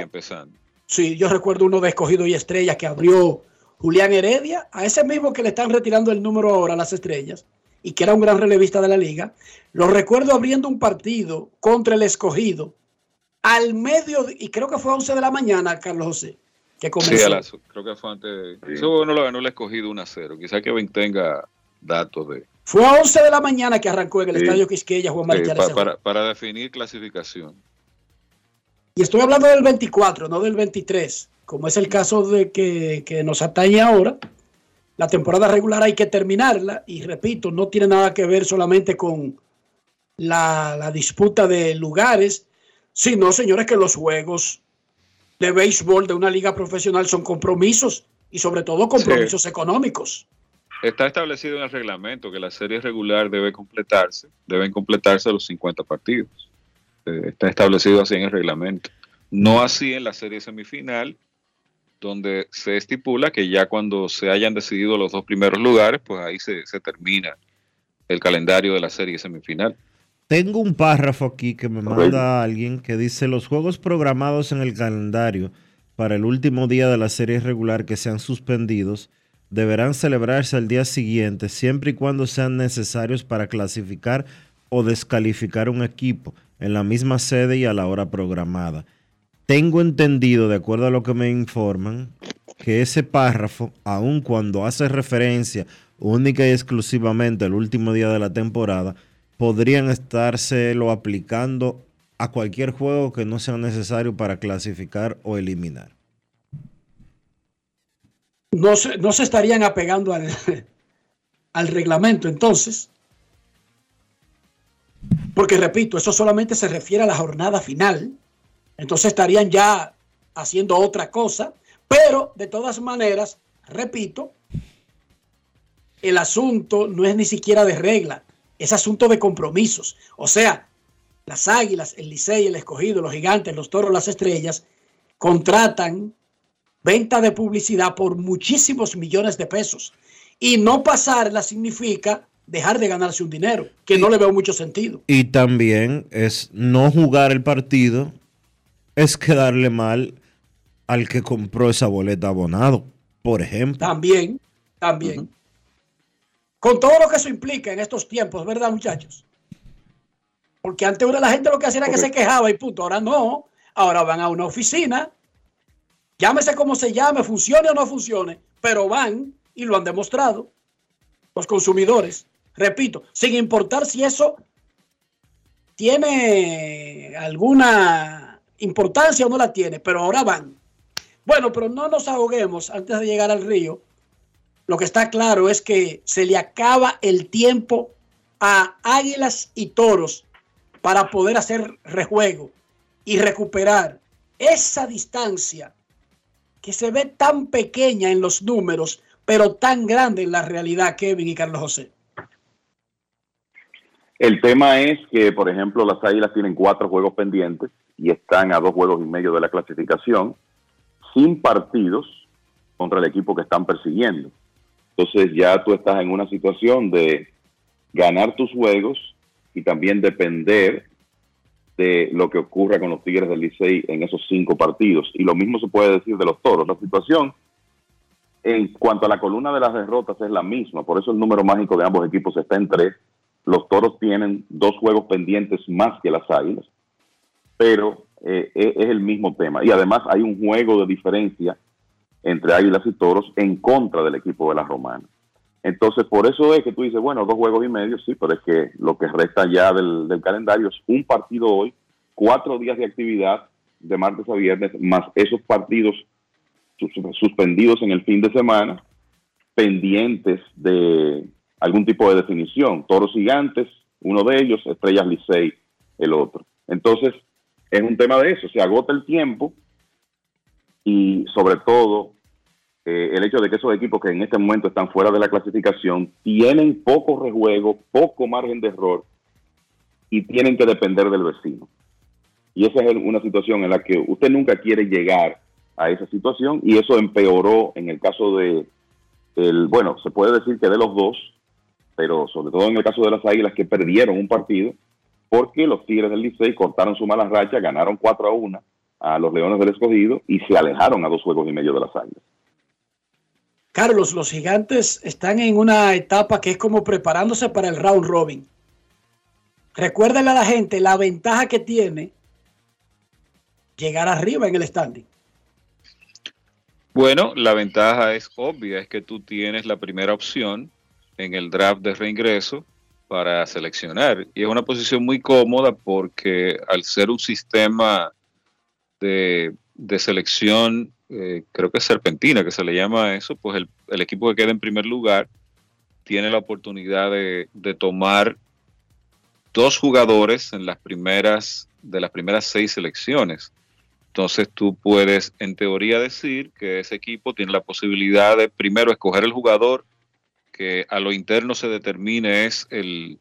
Sí, yo recuerdo uno de escogido y estrellas que abrió Julián Heredia, a ese mismo que le están retirando el número ahora a las estrellas y que era un gran relevista de la liga. Lo recuerdo abriendo un partido contra el escogido al medio, y creo que fue a 11 de la mañana, Carlos José, que comenzó. Sí, creo que fue antes. De, Eso no lo ganó el escogido 1 a 0. Quizá que tenga datos de fue a 11 de la mañana que arrancó en el estadio Quisqueya Juan María sí, para, para, definir clasificación. Y estoy hablando del 24, no del 23, como es el caso de que, que nos atañe ahora. La temporada regular hay que terminarla y repito, no tiene nada que ver solamente con la, la disputa de lugares, sino, señores, que los juegos de béisbol de una liga profesional son compromisos y sobre todo compromisos sí. económicos. Está establecido en el reglamento que la serie regular debe completarse, deben completarse los 50 partidos. Eh, está establecido así en el reglamento. No así en la serie semifinal, donde se estipula que ya cuando se hayan decidido los dos primeros lugares, pues ahí se, se termina el calendario de la serie semifinal. Tengo un párrafo aquí que me manda alguien que dice los juegos programados en el calendario para el último día de la serie regular que sean suspendidos deberán celebrarse al día siguiente siempre y cuando sean necesarios para clasificar o descalificar un equipo en la misma sede y a la hora programada. Tengo entendido, de acuerdo a lo que me informan, que ese párrafo, aun cuando hace referencia única y exclusivamente al último día de la temporada, podrían estárselo aplicando a cualquier juego que no sea necesario para clasificar o eliminar no se, no se estarían apegando al, reglamento entonces. Porque repito, eso solamente se refiere a la jornada final. Entonces estarían ya haciendo otra cosa. Pero de todas maneras, repito, el asunto no es ni siquiera de regla, es asunto de compromisos. O sea, las águilas, el Licey, el escogido, los gigantes, los toros, las estrellas, contratan venta de publicidad por muchísimos millones de pesos. Y no pasarla significa dejar de ganarse un dinero, que no le veo mucho sentido. Y también es no jugar el partido, es quedarle mal al que compró esa boleta abonado, por ejemplo. También, también. Uh -huh. Con todo lo que eso implica en estos tiempos, ¿verdad, muchachos? Porque antes la gente lo que hacía era que se quejaba y punto. Ahora no. Ahora van a una oficina Llámese como se llame, funcione o no funcione, pero van y lo han demostrado los consumidores. Repito, sin importar si eso tiene alguna importancia o no la tiene, pero ahora van. Bueno, pero no nos ahoguemos antes de llegar al río. Lo que está claro es que se le acaba el tiempo a águilas y toros para poder hacer rejuego y recuperar esa distancia que se ve tan pequeña en los números, pero tan grande en la realidad, Kevin y Carlos José. El tema es que, por ejemplo, las Águilas tienen cuatro juegos pendientes y están a dos juegos y medio de la clasificación, sin partidos contra el equipo que están persiguiendo. Entonces ya tú estás en una situación de ganar tus juegos y también depender de lo que ocurra con los Tigres del Licey en esos cinco partidos. Y lo mismo se puede decir de los Toros. La situación en cuanto a la columna de las derrotas es la misma, por eso el número mágico de ambos equipos está en tres. Los Toros tienen dos juegos pendientes más que las Águilas, pero eh, e, es el mismo tema. Y además hay un juego de diferencia entre Águilas y Toros en contra del equipo de la Romana. Entonces, por eso es que tú dices, bueno, dos juegos y medio, sí, pero es que lo que resta ya del, calendario es un partido hoy, cuatro días de actividad de martes a viernes, más esos partidos suspendidos en el fin de semana, pendientes de algún tipo de definición. Toros gigantes, uno de ellos, Estrellas Licey, el otro. Entonces, es un tema de eso, se agota el tiempo y sobre todo eh, el hecho de que esos equipos que en este momento están fuera de la clasificación tienen poco rejuego, poco margen de error y tienen que depender del vecino. Y esa es una situación en la que usted nunca quiere llegar a esa situación y eso empeoró en el caso de, el, bueno, se puede decir que de los dos, pero sobre todo en el caso de las Águilas que perdieron un partido porque los Tigres del Licey cortaron su mala racha, ganaron 4 a 1 a los Leones del Escogido y se alejaron a dos juegos y medio de las Águilas. Carlos, los gigantes están en una etapa que es como preparándose para el round robin. Recuérdenle a la gente la ventaja que tiene llegar arriba en el standing. Bueno, la ventaja es obvia, es que tú tienes la primera opción en el draft de reingreso para seleccionar. Y es una posición muy cómoda porque al ser un sistema de, de selección eh, creo que es serpentina, que se le llama eso, pues el, equipo que queda en primer lugar tiene la oportunidad de, tomar dos jugadores en las primeras, de las primeras seis selecciones. Entonces tú puedes, en teoría, decir que ese equipo tiene la posibilidad de primero escoger el jugador que a lo interno se determine es el,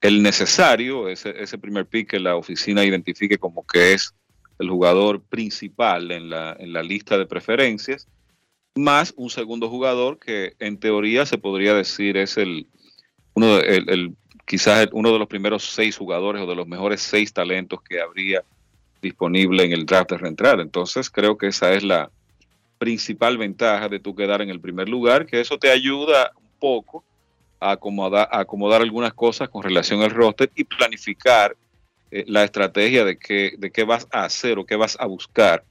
el necesario, ese, ese primer pick que la oficina identifique como que es el jugador principal en la, en la lista de preferencias, más un segundo jugador que en teoría se podría decir es el, uno el, quizás uno de los primeros seis jugadores o de los mejores seis talentos que habría disponible en el draft de reentrada. Entonces creo que esa es la principal ventaja de tú quedar en el primer lugar, que eso te ayuda un poco a acomodar, a acomodar algunas cosas con relación al roster y planificar eh, la estrategia de qué, de qué vas a hacer o qué vas a buscar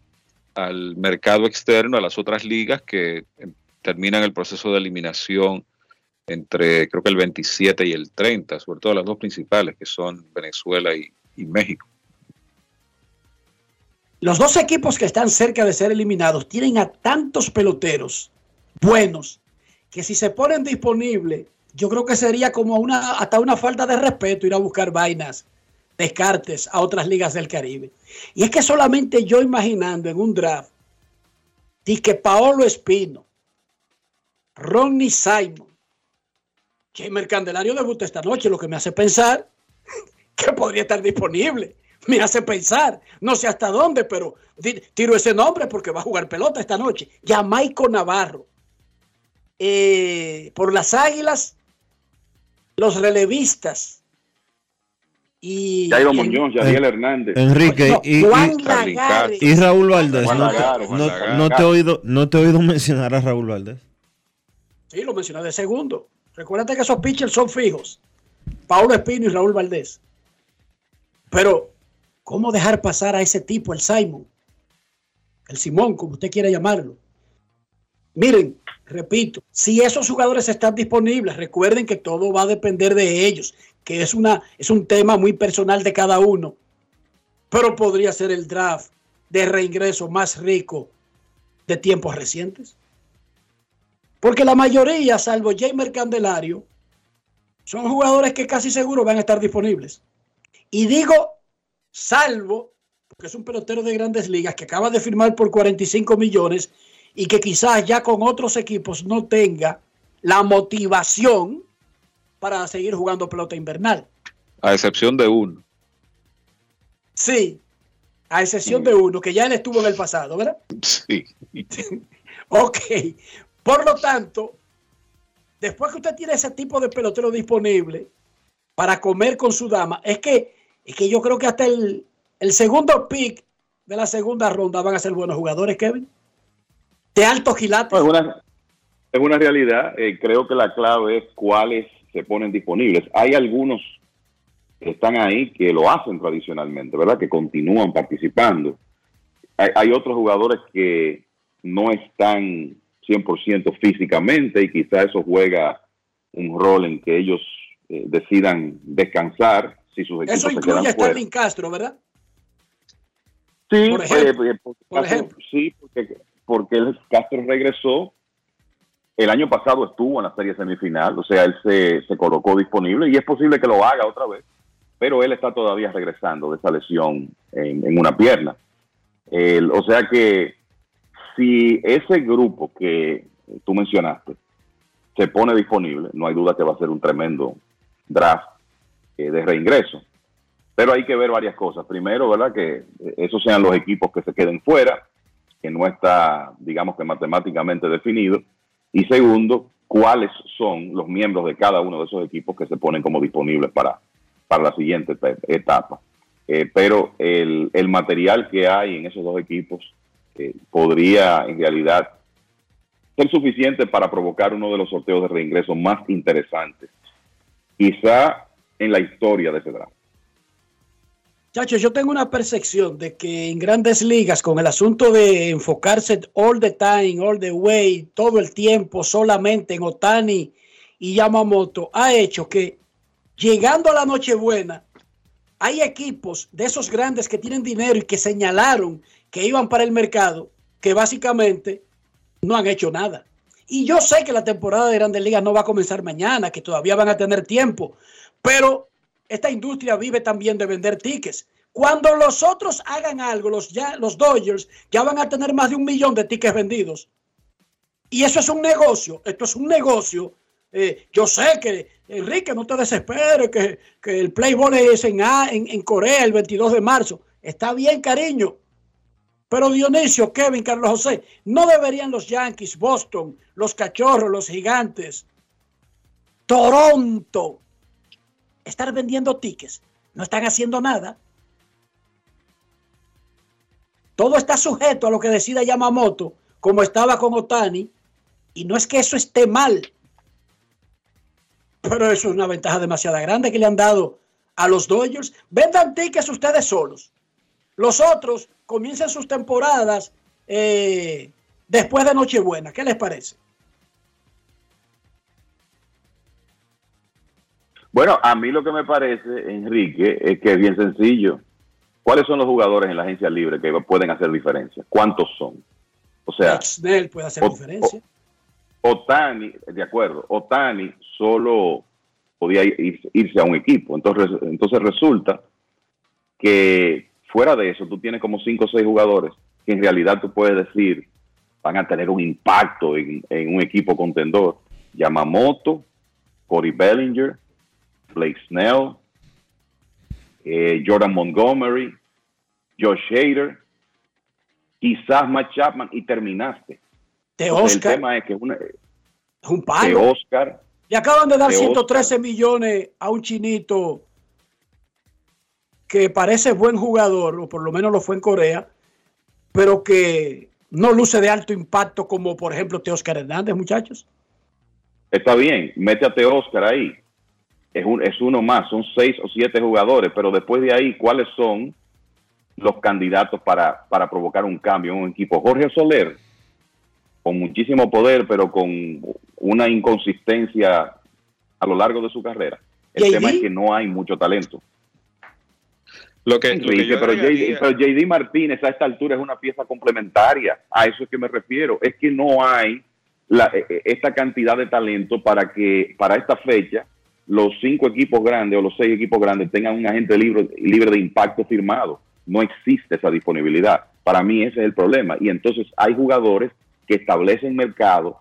al mercado externo, a las otras ligas que em, terminan el proceso de eliminación entre creo que el 27 y el 30, sobre todo las dos principales que son Venezuela y, y México. Los dos equipos que están cerca de ser eliminados tienen a tantos peloteros buenos que si se ponen disponibles, yo creo que sería como una hasta una falta de respeto ir a buscar vainas descartes a otras ligas del Caribe. Y es que solamente yo imaginando en un draft, di que Paolo Espino, Ronnie Simon, el Candelario debuta esta noche, lo que me hace pensar que podría estar disponible. Me hace pensar, no sé hasta dónde, pero tiro ese nombre porque va a jugar pelota esta noche. Jamaico Navarro. Eh, por las Águilas, los relevistas y Jairo Muñoz, Yadiel Hernández. Enrique y, Raúl Valdés. No, te he oído, no te he oído mencionar a Raúl Valdés. Sí, lo mencioné de segundo. Recuérdate que esos pitchers son fijos. Paulo Espino y Raúl Valdés. Pero, ¿cómo dejar pasar a ese tipo, el Simon? el Simón, como usted quiera llamarlo. Miren, repito, si esos jugadores están disponibles, recuerden que todo va a depender de ellos, que es, una, es un tema muy personal de cada uno, pero podría ser el draft de reingreso más rico de tiempos recientes. Porque la mayoría, salvo Jamer Candelario, son jugadores que casi seguro van a estar disponibles. Y digo, salvo, porque es un pelotero de grandes ligas que acaba de firmar por 45 millones y que quizás ya con otros equipos no tenga la motivación para seguir jugando pelota invernal. A excepción de uno. Sí, a excepción de uno, que ya él estuvo en el pasado, ¿verdad? Sí. ok, por lo tanto, después que usted tiene ese tipo de pelotero disponible para comer con su dama, es que, es que yo creo que hasta el, el segundo pick de la segunda ronda van a ser buenos jugadores, Kevin. De alto gilate. Es una, es una realidad. eh, creo que la clave es cuáles se ponen disponibles. Hay algunos que están ahí que lo hacen tradicionalmente, ¿verdad? Que continúan participando. Hay, hay otros jugadores que no están 100% físicamente y quizá eso juega un rol en que ellos eh, decidan descansar si sus equipos Eso se incluye quedan a Castro, ¿verdad? Sí, Por ejemplo. eh, eh, por Por caso- ejemplo. sí, porque, porque el Castro regresó. El año pasado estuvo en la serie semifinal, o sea, él se, colocó disponible y es posible que lo haga otra vez, pero él está todavía regresando de esa lesión en, una pierna. El- o sea que si ese grupo que tú mencionaste se pone disponible, no hay duda que va a ser un tremendo draft eh, de reingreso. Pero hay que ver varias cosas. Primero, ¿verdad? Que esos sean los equipos que se queden fuera, que no está, digamos que matemáticamente definido. Y segundo, cuáles son los miembros de cada uno de esos equipos que se ponen como disponibles para, para la siguiente etapa. Eh, pero el, el material que hay en esos dos equipos eh, podría en realidad ser suficiente para provocar uno de los sorteos de reingreso más interesantes, quizá en la historia de ese draft. Chacho, yo tengo una percepción de que en grandes ligas, con el asunto de enfocarse all the time, all the way, todo el tiempo solamente en Otani y Yamamoto, ha hecho que llegando a la Nochebuena, hay equipos de esos grandes que tienen dinero y que señalaron que iban para el mercado, que básicamente no han hecho nada. Y yo sé que la temporada de Grandes Ligas no va a comenzar mañana, que todavía van a tener tiempo, pero esta industria vive también de vender tickets. Cuando los otros hagan algo, los, ya, los Dodgers ya van a tener más de un millón de tickets vendidos. Y eso es un negocio, esto es un negocio. Eh, yo sé que, Enrique, no te desesperes, que, que el Playboy es en, A- en, en Corea el 22 de marzo. Está bien, cariño. Pero Dionisio, Kevin, Carlos José, no deberían los Yankees, Boston, los Cachorros, los Gigantes, Toronto, estar vendiendo tickets. No están haciendo nada. Todo está sujeto a lo que decida Yamamoto, como estaba con Otani. Y no es que eso esté mal, pero eso es una ventaja demasiado grande que le han dado a los Dodgers. Vendan tickets ustedes solos. Los otros comiencen sus temporadas eh, después de Nochebuena. ¿Qué les parece? Bueno, a mí lo que me parece, Enrique, es que es bien sencillo. ¿Cuáles son los jugadores en la agencia libre que pueden hacer diferencia? ¿Cuántos son? O sea, Snell puede hacer o- diferencia. Otani, de acuerdo, Otani solo podía ir- irse a un equipo. Entonces, entonces resulta que fuera de eso, tú tienes como cinco o seis jugadores que en realidad tú puedes decir van a tener un impacto en, en un equipo contendor. Yamamoto, Cody Bellinger, Blake Snell, eh, Jordan Montgomery, Josh Hader, quizás Matt Chapman y terminaste. De Oscar. El tema es que una, Es un de palo. Oscar, Le acaban de dar de 113 millones a un chinito que parece buen jugador, o por lo menos lo fue en Corea, pero que no luce de alto impacto como por ejemplo Teoscar Hernández, muchachos. está bien, métete Oscar ahí. Es, un, es uno más, son seis o siete jugadores, pero después de ahí, ¿cuáles son los candidatos para, para provocar un cambio en un equipo. Jorge Soler, con muchísimo poder, pero con una inconsistencia a lo largo de su carrera. El JD? tema es que no hay mucho talento. Lo que, lo que yo pero, agregaría- JD, pero JD Martínez a esta altura es una pieza complementaria. A eso es que me refiero. Es que no hay la- eh, eh, esta cantidad de talento para que para esta fecha los cinco equipos grandes o los seis equipos grandes tengan un agente libre, libre de impacto firmado. No existe esa disponibilidad. Para mí ese es el problema. Y entonces hay jugadores que establecen mercado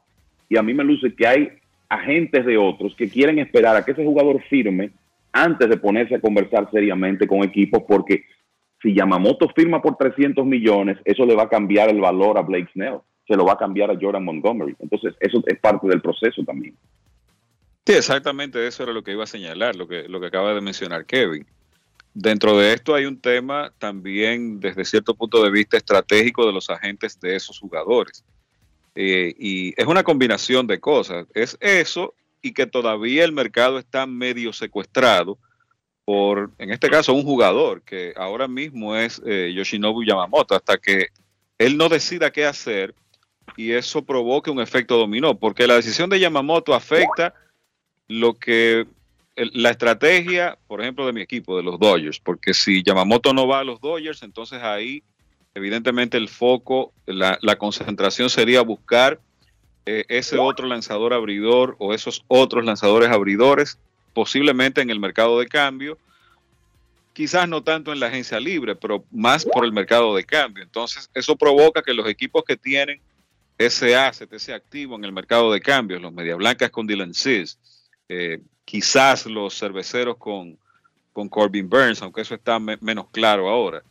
y a mí me luce que hay agentes de otros que quieren esperar a que ese jugador firme antes de ponerse a conversar seriamente con equipos porque si Yamamoto firma por 300 millones, eso le va a cambiar el valor a Blake Snell, se lo va a cambiar a Jordan Montgomery. Entonces, eso es parte del proceso también. Sí, exactamente eso era lo que iba a señalar, lo que, lo que acaba de mencionar Kevin. Dentro de esto hay un tema también desde cierto punto de vista estratégico de los agentes de esos jugadores. Eh, y es una combinación de cosas. Es eso y que todavía el mercado está medio secuestrado por, en este caso, un jugador que ahora mismo es eh, Yoshinobu Yamamoto, hasta que él no decida qué hacer y eso provoque un efecto dominó, porque la decisión de Yamamoto afecta lo que la estrategia, por ejemplo, de mi equipo, de los Dodgers, porque si Yamamoto no va a los Dodgers, entonces ahí evidentemente el foco, la, concentración sería buscar eh, ese otro lanzador abridor o esos otros lanzadores abridores, posiblemente en el mercado de cambio, quizás no tanto en la agencia libre, pero más por el mercado de cambio. Entonces, eso provoca que los equipos que tienen ese asset, ese activo en el mercado de cambios, los Media Blancas con Dylan eh, quizás los cerveceros con, con Corbin Burns, aunque eso está me- menos claro ahora,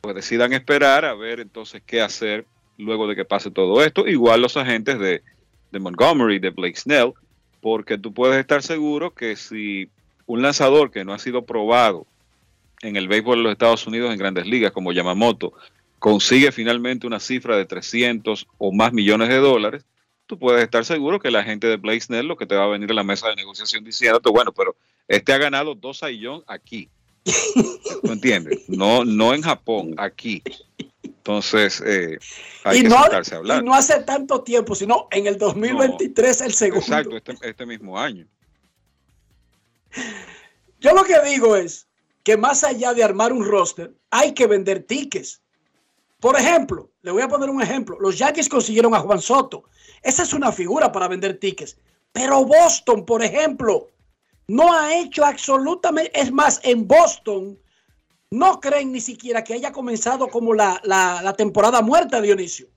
pues decidan esperar a ver entonces qué hacer luego de que pase todo esto. Igual los agentes de, de Montgomery, de Blake Snell, porque tú puedes estar seguro que si un lanzador que no ha sido probado en el béisbol de los Estados Unidos en grandes ligas como Yamamoto consigue finalmente una cifra de 300 o más millones de dólares, tú puedes estar seguro que la gente de Blake Snell lo que te va a venir a la mesa de negociación diciéndote, bueno, pero este ha ganado dos Saiyón aquí. ¿Tú entiendes? No, no en Japón, aquí. Entonces, eh, hay y, que no, sentarse a hablar. y no hace tanto tiempo, sino en el 2023 el segundo. Exacto, este, este mismo año. Yo lo que digo es que más allá de armar un roster, hay que vender tickets. Por ejemplo, le voy a poner un ejemplo. Los Yankees consiguieron a Juan Soto. Esa es una figura para vender tickets. Pero Boston, por ejemplo, no ha hecho absolutamente... Es más, en Boston no creen ni siquiera que haya comenzado como la, la- la temporada muerta, Dionisio.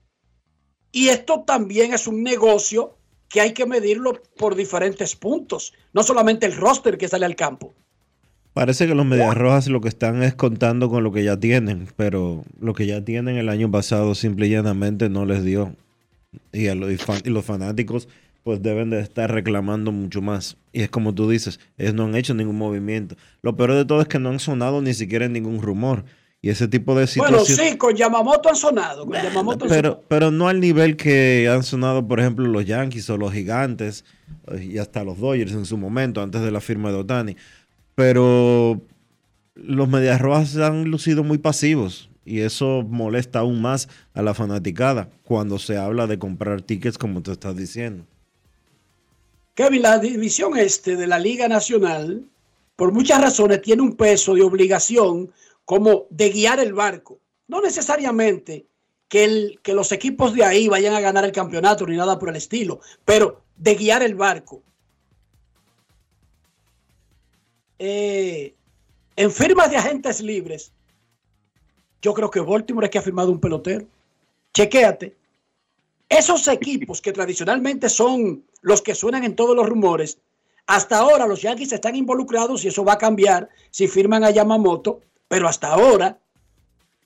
Y esto también es un negocio que hay que medirlo por diferentes puntos. No solamente el roster que sale al campo. Parece que los Medias Rojas lo que están es contando con lo que ya tienen, pero lo que ya tienen el año pasado simple y llanamente no les dio. Y, a los, y fanáticos pues deben de estar reclamando mucho más. Y es como tú dices, ellos no han hecho ningún movimiento. Lo peor de todo es que no han sonado ni siquiera en ningún rumor. Y ese tipo de Bueno, situaciones... sí, con Yamamoto han sonado. Con Yamamoto han sonado. Pero, pero no al nivel que han sonado, por ejemplo, los Yankees o los Gigantes eh, y hasta los Dodgers en su momento, antes de la firma de Otani. Pero los Medias Rojas han lucido muy pasivos y eso molesta aún más a la fanaticada cuando se habla de comprar tickets, como te estás diciendo. Kevin, la división este de la Liga Nacional, por muchas razones, tiene un peso de obligación como de guiar el barco. No necesariamente que, que los equipos de ahí vayan a ganar el campeonato ni nada por el estilo, pero de guiar el barco. Eh, en firmas de agentes libres, yo creo que Baltimore es que ha firmado un pelotero. Chequéate. Esos equipos que tradicionalmente son los que suenan en todos los rumores, hasta ahora los Yankees están involucrados y eso va a cambiar si firman a Yamamoto, pero hasta ahora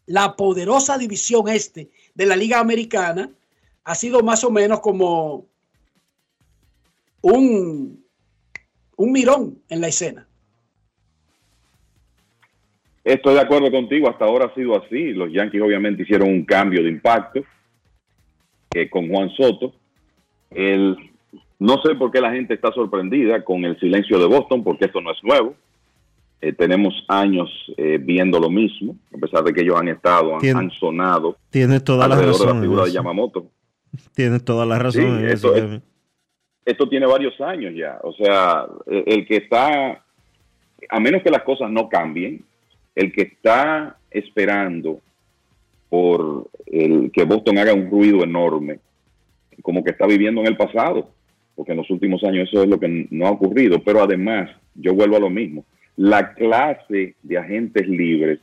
la poderosa división este de la Liga Americana ha sido más o menos como un, un mirón en la escena. Estoy de acuerdo contigo, hasta ahora ha sido así. Los Yankees obviamente hicieron un cambio de impacto eh, con Juan Soto. El, no sé por qué la gente está sorprendida con el silencio de Boston, porque esto no es nuevo. Eh, tenemos años eh, viendo lo mismo, a pesar de que ellos han estado, han, Tiene- han sonado Tienes toda la de razón. la figura de. Yamamoto. Tienes toda la razón. Sí, en eso, esto es- Kevin. esto tiene varios años ya. O sea, el, el que está, a menos que las cosas no cambien, el que está esperando por el que Boston haga un ruido enorme, como que está viviendo en el pasado, porque en los últimos años eso es lo que no ha ocurrido. Pero además, yo vuelvo a lo mismo, la clase de agentes libres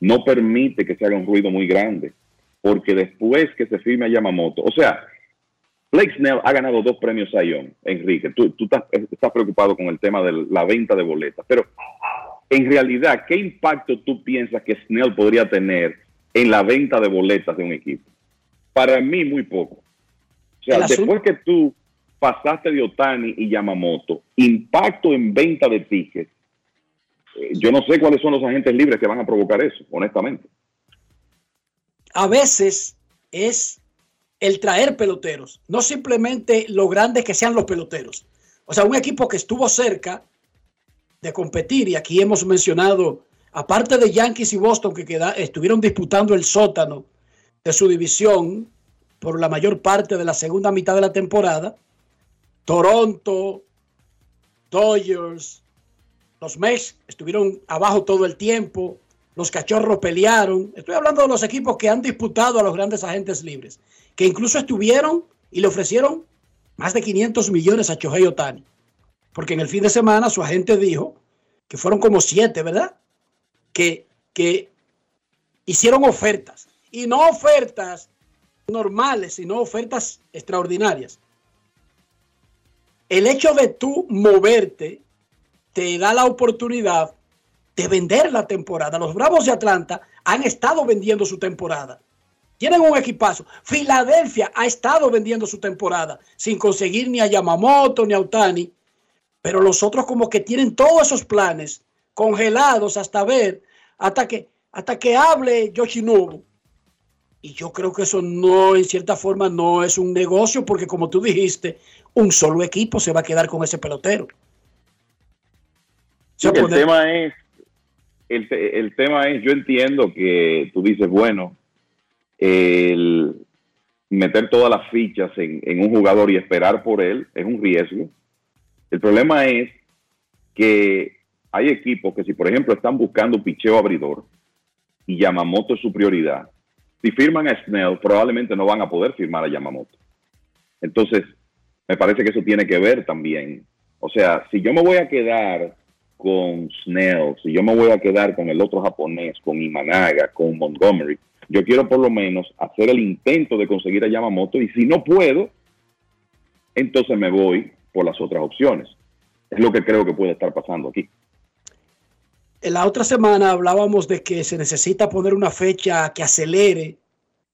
no permite que se haga un ruido muy grande, porque después que se firme a Yamamoto, o sea, Blake Snell ha ganado dos premios Sayón, Enrique. Tú, tú estás, estás preocupado con el tema de la venta de boletas, pero en realidad, ¿qué impacto tú piensas que Snell podría tener en la venta de boletas de un equipo? Para mí, muy poco. O sea, después que tú pasaste de Otani y Yamamoto, impacto en venta de tickets, eh, yo no sé cuáles son los agentes libres que van a provocar eso, honestamente. a veces es el traer peloteros, no simplemente lo grandes que sean los peloteros. O sea, un equipo que estuvo cerca de competir, y aquí hemos mencionado, aparte de Yankees y Boston, que estuvieron disputando el sótano de su división por la mayor parte de la segunda mitad de la temporada, Toronto, Dodgers, los Mets estuvieron abajo todo el tiempo, los cachorros pelearon. Estoy hablando de los equipos que han disputado a los grandes agentes libres, que incluso estuvieron y le ofrecieron más de 500 millones a Shohei Otani. Porque en el fin de semana su agente dijo que fueron como siete, ¿verdad? Que, que hicieron ofertas. Y no ofertas normales, sino ofertas extraordinarias. El hecho de tú moverte te da la oportunidad de vender la temporada. Los Bravos de Atlanta han estado vendiendo su temporada. Tienen un equipazo. Filadelfia ha estado vendiendo su temporada sin conseguir ni a Yamamoto ni a Otani. Pero los otros como que tienen todos esos planes congelados hasta ver, hasta que, hasta que hable Yoshinobu. Y yo creo que eso no, en cierta forma, no es un negocio porque como tú dijiste, un solo equipo se va a quedar con ese pelotero. Sí, el tema es, el, el tema es, yo entiendo que tú dices, bueno, el meter todas las fichas en, en un jugador y esperar por él es un riesgo. El problema es que hay equipos que si, por ejemplo, están buscando picheo abridor y Yamamoto es su prioridad, si firman a Snell, probablemente no van a poder firmar a Yamamoto. Entonces, me parece que eso tiene que ver también. O sea, si yo me voy a quedar con Snell, si yo me voy a quedar con el otro japonés, con Imanaga, con Montgomery, yo quiero por lo menos hacer el intento de conseguir a Yamamoto y si no puedo, entonces me voy las otras opciones. Es lo que creo que puede estar pasando aquí. En la otra semana hablábamos de que se necesita poner una fecha que acelere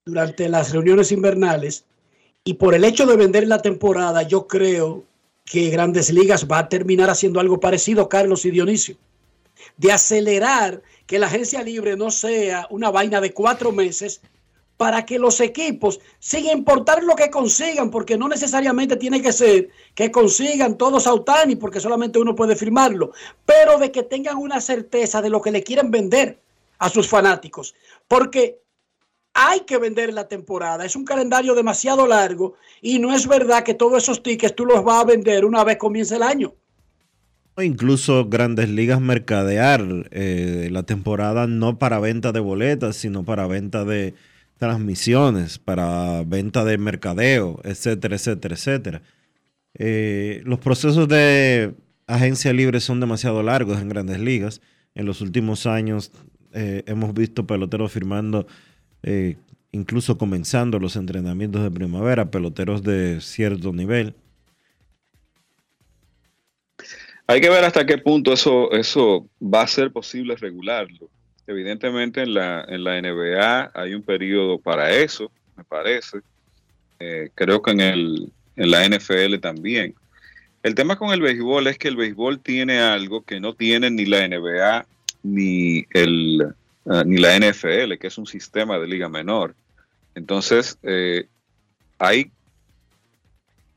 durante las reuniones invernales y por el hecho de vender la temporada yo creo que Grandes Ligas va a terminar haciendo algo parecido, Carlos y Dionisio, de acelerar que la agencia libre no sea una vaina de cuatro meses para que los equipos, sin importar lo que consigan, porque no necesariamente tiene que ser que consigan todos a Otani, porque solamente uno puede firmarlo, pero de que tengan una certeza de lo que le quieren vender a sus fanáticos, porque hay que vender la temporada, es un calendario demasiado largo y no es verdad que todos esos tickets tú los vas a vender una vez comience el año. Incluso grandes ligas mercadear eh, la temporada no para venta de boletas, sino para venta de transmisiones, para venta de mercadeo, etcétera, etcétera, etcétera. Eh, los procesos de agencia libre son demasiado largos en grandes ligas. En los últimos años eh, hemos visto peloteros firmando, eh, incluso comenzando los entrenamientos de primavera, peloteros de cierto nivel. Hay que ver hasta qué punto eso, eso va a ser posible regularlo. Evidentemente en la, en la NBA hay un periodo para eso, me parece. Eh, creo que en, el, en la NFL también. El tema con el béisbol es que el béisbol tiene algo que no tiene ni la NBA ni, el, uh, ni la NFL, que es un sistema de liga menor. Entonces, eh, hay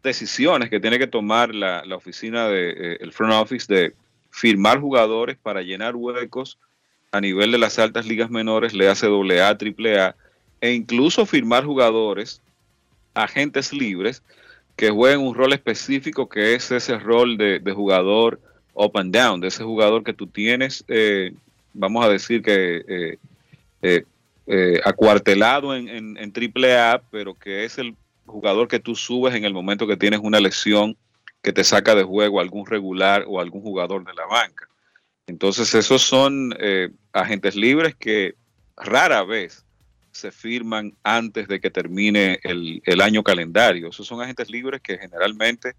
decisiones que tiene que tomar la, la oficina de eh, el front office de firmar jugadores para llenar huecos a nivel de las altas ligas menores, le hace doble A, triple A, e incluso firmar jugadores, agentes libres, que jueguen un rol específico que es ese rol de, jugador up and down, de ese jugador que tú tienes, eh, vamos a decir que eh, eh, eh, acuartelado en, en, en triple A, pero que es el jugador que tú subes en el momento que tienes una lesión que te saca de juego algún regular o algún jugador de la banca. Entonces esos son eh, agentes libres que rara vez se firman antes de que termine el, año calendario. Esos son agentes libres que generalmente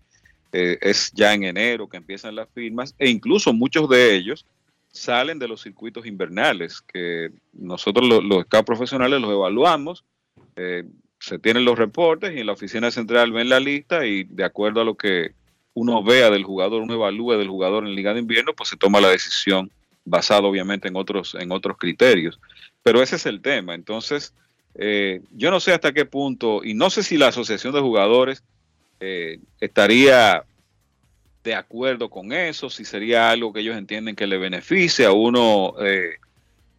eh, es ya en enero que empiezan las firmas e incluso muchos de ellos salen de los circuitos invernales que nosotros los, los profesionales los evaluamos. Eh, se tienen los reportes y en la oficina central ven la lista y de acuerdo a lo que uno vea del jugador, uno evalúe del jugador en Liga de Invierno, pues se toma la decisión basado obviamente en otros, en otros criterios. Pero ese es el tema. Entonces, eh, yo no sé hasta qué punto, y no sé si la Asociación de Jugadores eh, estaría de acuerdo con eso, si sería algo que ellos entienden que le beneficie a uno. Eh,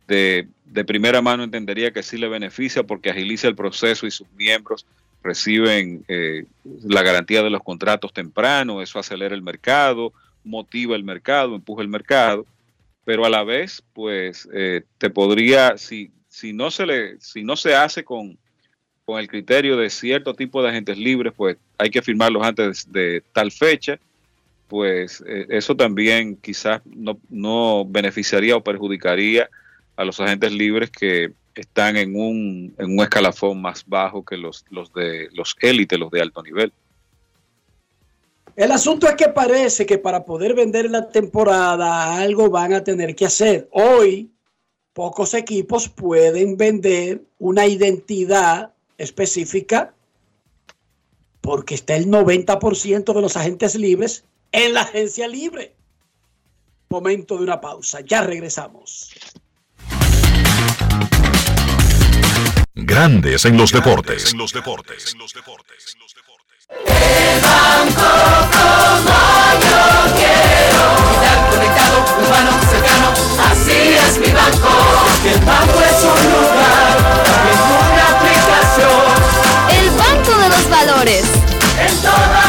de, de, primera mano entendería que sí le beneficia porque agiliza el proceso y sus miembros reciben eh, la garantía de los contratos temprano, eso acelera el mercado, motiva el mercado, empuja el mercado, pero a la vez, pues, eh, te podría, si, si, no se le, si no se hace con, con el criterio de cierto tipo de agentes libres, pues hay que firmarlos antes de, tal fecha, pues eh, eso también quizás no, no beneficiaría o perjudicaría a los agentes libres que están en un, en un escalafón más bajo que los, los de los élites, los de alto nivel. El asunto es que parece que para poder vender la temporada algo van a tener que hacer. Hoy pocos equipos pueden vender una identidad específica porque está el 90% de los agentes libres en la agencia libre. Momento de una pausa, ya regresamos. Grandes en los deportes. El banco como yo quiero. Estar conectado, humano, cercano. Así es mi banco. que el banco es un lugar, es una aplicación. El banco de los valores. En toda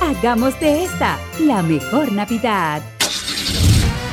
Hagamos de esta la mejor Navidad.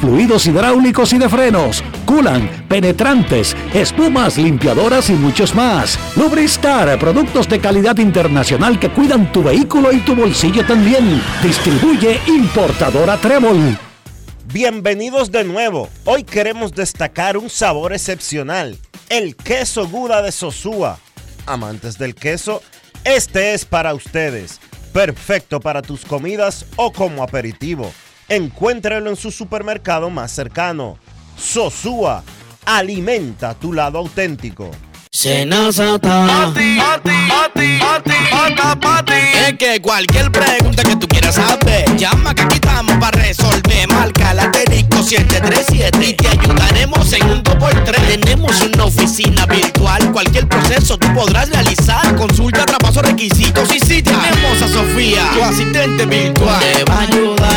fluidos hidráulicos y de frenos, culan, penetrantes, espumas, limpiadoras y muchos más. Lubristar, productos de calidad internacional que cuidan tu vehículo y tu bolsillo también. Distribuye importadora Trébol. Bienvenidos de nuevo. Hoy queremos destacar un sabor excepcional, el queso Guda de Sosúa. Amantes del queso, este es para ustedes. Perfecto para tus comidas o como aperitivo. Encuéntralo en su supermercado más cercano. Sosúa, alimenta tu lado auténtico. Senazata. Es que cualquier pregunta que tú quieras saber, llama que aquí estamos para resolver. Marca la disco 737 y te ayudaremos en un 2x3. Tenemos una oficina virtual, cualquier proceso tú podrás realizar. Consulta, traspaso, requisitos y si tenemos a Sofía, tu asistente virtual. Te va a ayudar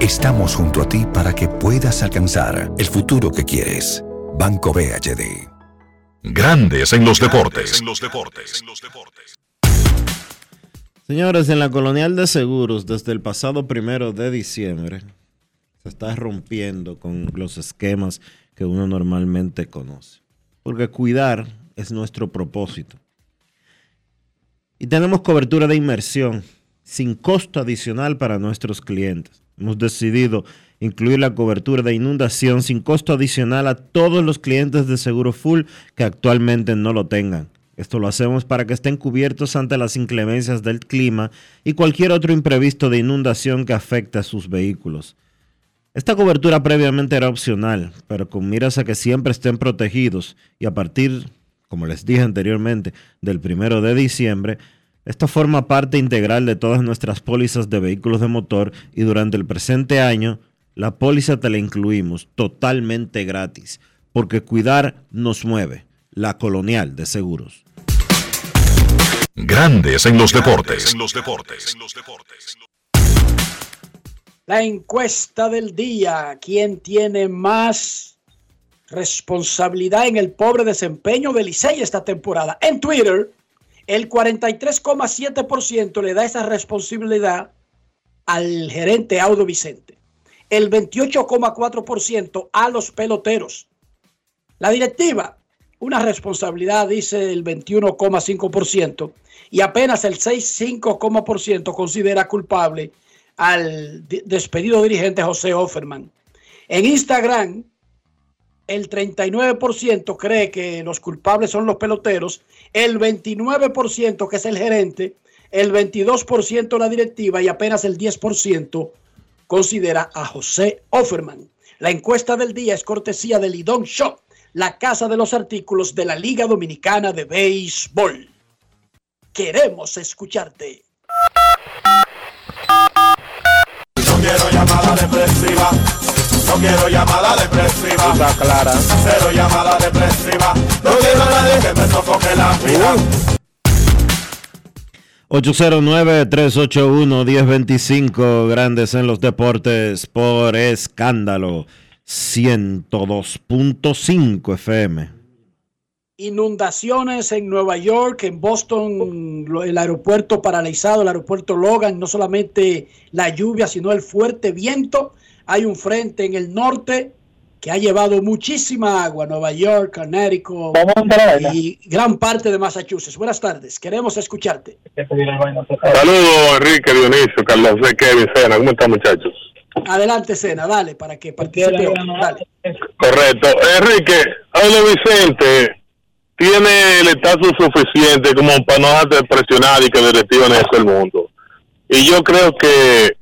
Estamos junto a ti para que puedas alcanzar el futuro que quieres. Banco BHD. Grandes en los deportes. Señores, en la Colonial de Seguros, desde el pasado primero de diciembre, se está rompiendo con los esquemas que uno normalmente conoce. Porque cuidar es nuestro propósito. Y tenemos cobertura de inmersión sin costo adicional para nuestros clientes. Hemos decidido incluir la cobertura de inundación sin costo adicional a todos los clientes de Seguro Full que actualmente no lo tengan. Esto lo hacemos para que estén cubiertos ante las inclemencias del clima y cualquier otro imprevisto de inundación que afecte a sus vehículos. Esta cobertura previamente era opcional, pero con miras a que siempre estén protegidos y a partir, como les dije anteriormente, del primero de diciembre, esta forma parte integral de todas nuestras pólizas de vehículos de motor y durante el presente año la póliza te la incluimos totalmente gratis, porque cuidar nos mueve. La Colonial de Seguros. Grandes en los deportes. La encuesta del día. ¿Quién tiene más responsabilidad en el pobre desempeño de Licey esta temporada? En Twitter, el 43,7% le da esa responsabilidad al gerente Audo Vicente. El 28,4% a los peloteros. La directiva, una responsabilidad, dice el 21,5%, y apenas el 6,5% considera culpable al despedido dirigente José Offerman. En Instagram, el 39% cree que los culpables son los peloteros, el 29% que es el gerente, el 22% la directiva y apenas el 10% considera a José Offerman. La encuesta del día es cortesía de Lidón Shop, la casa de los artículos de la Liga Dominicana de Béisbol. Queremos escucharte. No quiero llamada depresiva. No quiero llamada depresiva. Está clara. Cero llamada depresiva. No quiero a nadie que me sofoque la vida. 809-381-1025, grandes en los deportes por escándalo, 102.5 FM. Inundaciones en Nueva York, en Boston, el aeropuerto paralizado, el aeropuerto Logan, no solamente la lluvia, sino el fuerte viento. Hay un frente en el norte que ha llevado muchísima agua a Nueva York, Connecticut y gran parte de Massachusetts. Buenas tardes, queremos escucharte. Saludos, Enrique, Dionisio, Carlos. Kevin, Sena. ¿Cómo están, muchachos? Adelante, Sena, dale, para que participe. Dale. Correcto. Enrique, Aulo Vicente tiene el estatus suficiente como para no presionar y que directiva en el mundo. Y yo creo que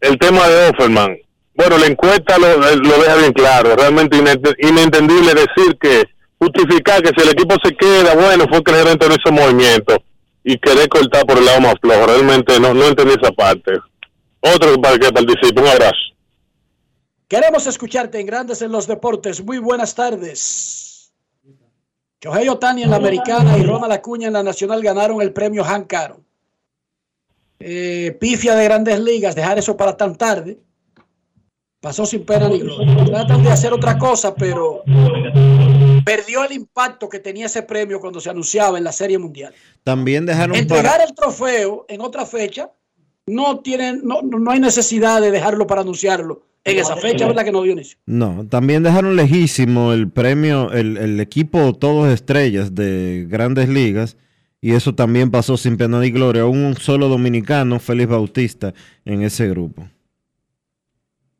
el tema de Offerman, bueno, la encuesta lo, lo deja bien claro, realmente inentendible decir que justificar que si el equipo se queda, bueno, fue que el gerente no hizo movimiento y querer cortar por el lado más flojo, realmente no, no entendí esa parte. Otro para que participe, un abrazo. Queremos escucharte en Grandes en los Deportes. Muy buenas tardes. Shohei Otani en la americana y Ronald Acuña en la nacional ganaron el premio Han Caro. Eh, pifia de grandes ligas, dejar eso para tan tarde. Pasó sin pena ni gloria. Tratan de hacer otra cosa, pero perdió el impacto que tenía ese premio cuando se anunciaba en la Serie Mundial. También dejaron entregar el trofeo en otra fecha. No tienen, no, no hay necesidad de dejarlo para anunciarlo en esa fecha, ¿verdad que no, Dionisio? No, también dejaron lejísimo el premio, el, equipo Todos Estrellas de Grandes Ligas, y eso también pasó sin pena ni gloria. Un solo dominicano, Félix Bautista, en ese grupo.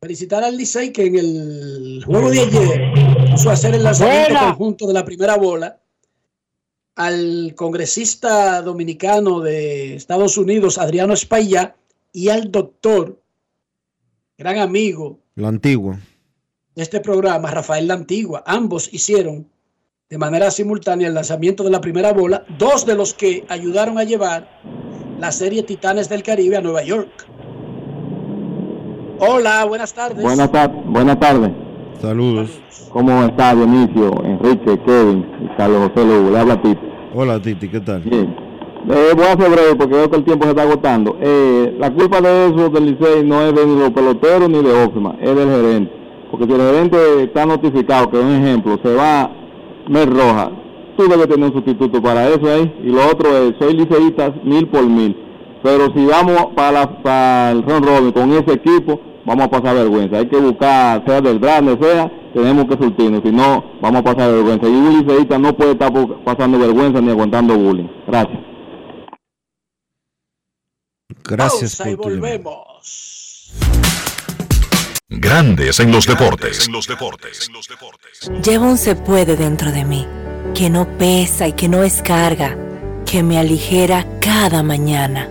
Felicitar al Licey que en el juego de ayer puso a hacer el lanzamiento conjunto de la primera bola al congresista dominicano de Estados Unidos, Adriano Espailla, y al doctor gran amigo. La Antigua. De este programa, Rafael La Antigua. Ambos hicieron de manera simultánea el lanzamiento de la primera bola, dos de los que ayudaron a llevar la serie Titanes del Caribe a Nueva York. Hola, buenas tardes. Buenas, buenas tardes. Saludos. ¿Cómo está Dionisio, Enrique, Kevin y Carlos José Lugo? Le habla Titi. Hola Titi, ¿qué tal? Bien. Eh, voy a ser breve porque veo que el tiempo se está agotando. Eh, la culpa de eso del Licey no es de los peloteros ni de Ofima, es del gerente. Porque si el gerente está notificado, que es un ejemplo, se va Mer Roja, tú debes tener un sustituto para eso ahí. Y lo otro es, soy liceísta mil por mil. Pero si vamos para, para el Ron Robin con ese equipo, vamos a pasar vergüenza. Hay que buscar, sea del grande, sea, tenemos que surtirnos. Si no, vamos a pasar vergüenza. Y un liceísta no puede estar pasando vergüenza ni aguantando bullying. Gracias. Gracias Pausa y volvemos. Grandes en los deportes. Llevo un se puede dentro de mí, que no pesa y que no es carga, que me aligera cada mañana.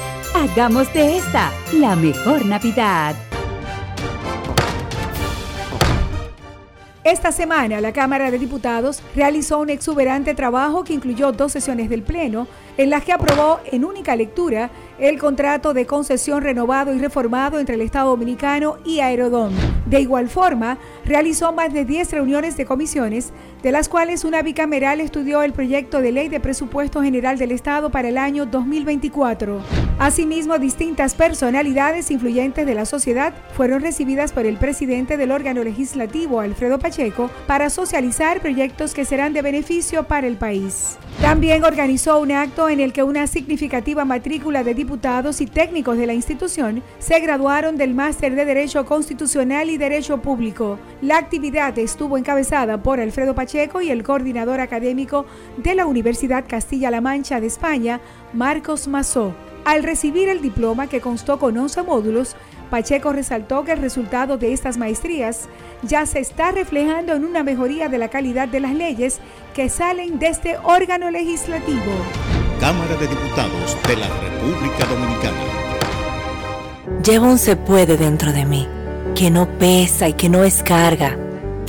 Hagamos de esta la mejor Navidad. Esta semana la Cámara de Diputados realizó un exuberante trabajo que incluyó dos sesiones del Pleno en las que aprobó en única lectura el contrato de concesión renovado y reformado entre el Estado Dominicano y Aerodón. De igual forma, realizó más de 10 reuniones de comisiones, de las cuales una bicameral estudió el proyecto de ley de presupuesto general del Estado para el año 2024. Asimismo, distintas personalidades influyentes de la sociedad fueron recibidas por el presidente del órgano legislativo, Alfredo Pacheco, para socializar proyectos que serán de beneficio para el país. También organizó un acto en el que una significativa matrícula de diputados y técnicos de la institución se graduaron del máster de Derecho Constitucional y Derecho Público. La actividad estuvo encabezada por Alfredo Pacheco y el coordinador académico de la Universidad Castilla-La Mancha de España, Marcos Mazó. Al recibir el diploma que constó con 11 módulos, Pacheco resaltó que el resultado de estas maestrías ya se está reflejando en una mejoría de la calidad de las leyes que salen de este órgano legislativo. Cámara de Diputados de la República Dominicana. Llevo un se puede dentro de mí, que no pesa y que no es carga,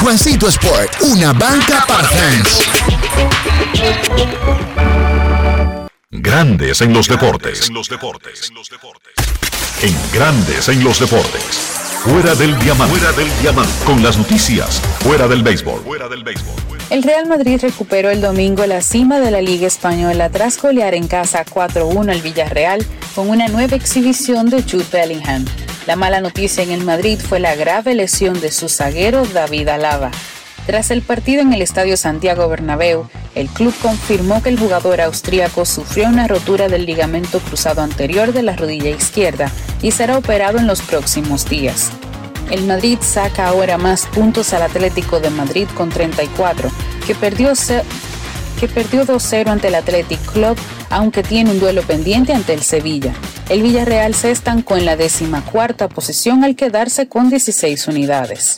Juancito Sport, una banca para fans. Grandes en los deportes. En Grandes en los deportes. Fuera del diamante. Fuera del diamante. Con las noticias. Fuera del béisbol. Fuera del béisbol. El Real Madrid recuperó el domingo la cima de la Liga Española tras golear en casa 4-1 al Villarreal con una nueva exhibición de Jude Bellingham. La mala noticia en el Madrid fue la grave lesión de su zaguero David Alaba. Tras el partido en el Estadio Santiago Bernabéu, el club confirmó que el jugador austríaco sufrió una rotura del ligamento cruzado anterior de la rodilla izquierda y será operado en los próximos días. El Madrid saca ahora más puntos al Atlético de Madrid con 34, que perdió, que perdió 2-0 ante el Athletic Club, aunque tiene un duelo pendiente ante el Sevilla. El Villarreal se estancó en la décima cuarta posición al quedarse con 16 unidades.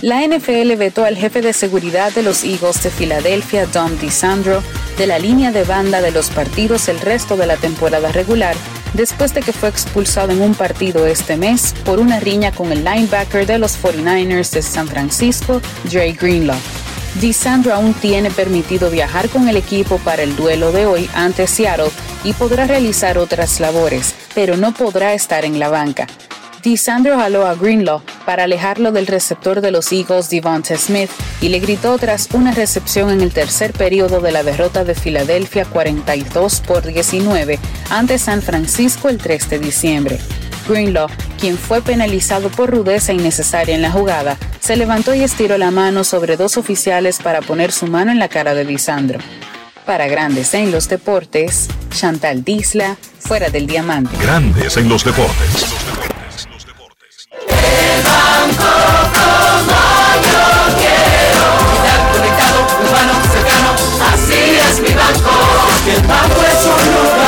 La NFL vetó al jefe de seguridad de los Eagles de Filadelfia, Dom DiSandro, de la línea de banda de los partidos el resto de la temporada regular, después de que fue expulsado en un partido este mes por una riña con el linebacker de los 49ers de San Francisco, Dre Greenlaw. DiSandro aún tiene permitido viajar con el equipo para el duelo de hoy ante Seattle y podrá realizar otras labores, pero no podrá estar en la banca. DeSandro jaló a Greenlaw para alejarlo del receptor de los Eagles Devonta Smith y le gritó tras una recepción en el tercer periodo de la derrota de Filadelfia 42 por 19 ante San Francisco el 3 de diciembre. Greenlaw, quien fue penalizado por rudeza innecesaria en la jugada, se levantó y estiró la mano sobre dos oficiales para poner su mano en la cara de Disandro. Para Grandes en los Deportes, Chantal Disla, fuera del diamante. Grandes en los Deportes. El banco como yo quiero. Estar conectado, humano, cercano, así es mi banco. que el banco es un lugar,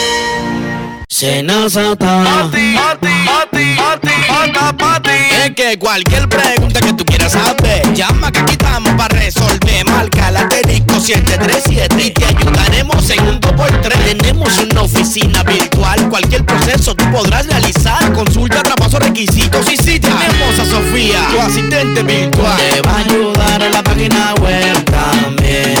Senazata. Es que cualquier pregunta que tú quieras saber, llama que aquí estamos para resolver. Marca la asterisco 737 y te ayudaremos en un 2x3. Tenemos una oficina virtual, cualquier proceso tú podrás realizar. Consulta, traspaso, requisitos y si tenemos a Sofía, tu asistente virtual. Te va a ayudar en la página web también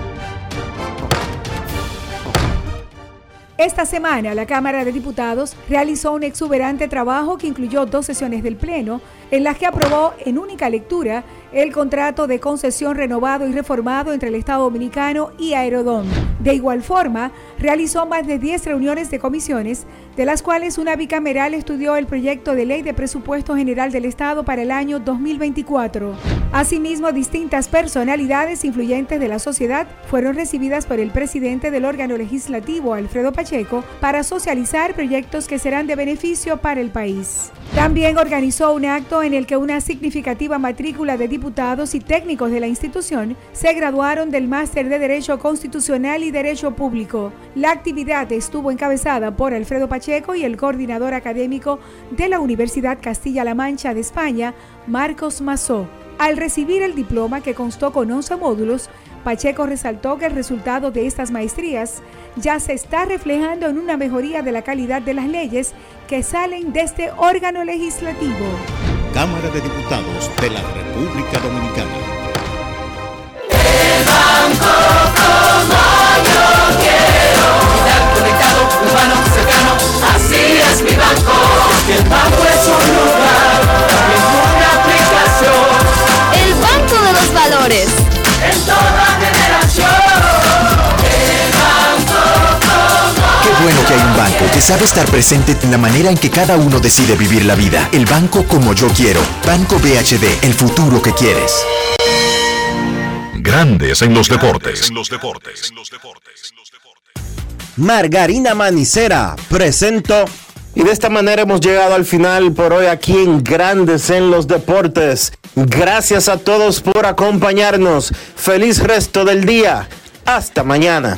Esta semana la Cámara de Diputados realizó un exuberante trabajo que incluyó dos sesiones del Pleno en las que aprobó en única lectura el contrato de concesión renovado y reformado entre el Estado Dominicano y Aerodón. De igual forma, realizó más de 10 reuniones de comisiones, de las cuales una bicameral estudió el proyecto de ley de presupuesto general del Estado para el año 2024. Asimismo, distintas personalidades influyentes de la sociedad fueron recibidas por el presidente del órgano legislativo, Alfredo Pacheco, para socializar proyectos que serán de beneficio para el país. También organizó un acto en el que una significativa matrícula de diputados y técnicos de la institución se graduaron del Máster de Derecho Constitucional y Derecho Público. La actividad estuvo encabezada por Alfredo Pacheco y el coordinador académico de la Universidad Castilla-La Mancha de España, Marcos Mazó. Al recibir el diploma que constó con 11 módulos, Pacheco resaltó que el resultado de estas maestrías ya se está reflejando en una mejoría de la calidad de las leyes que salen de este órgano legislativo. Cámara de Diputados de la República Dominicana. El banco como yo quiero. Conectado, humano, cercano. Así es mi banco. El banco es un lugar, también una aplicación. El banco de los valores hay un banco que sabe estar presente en la manera en que cada uno decide vivir la vida. El banco como yo quiero. Banco BHD, el futuro que quieres. Grandes en los deportes. Margarina Manicera, presento. Y de esta manera hemos llegado al final por hoy aquí en Grandes en los Deportes. Gracias a todos por acompañarnos. Feliz resto del día. Hasta mañana.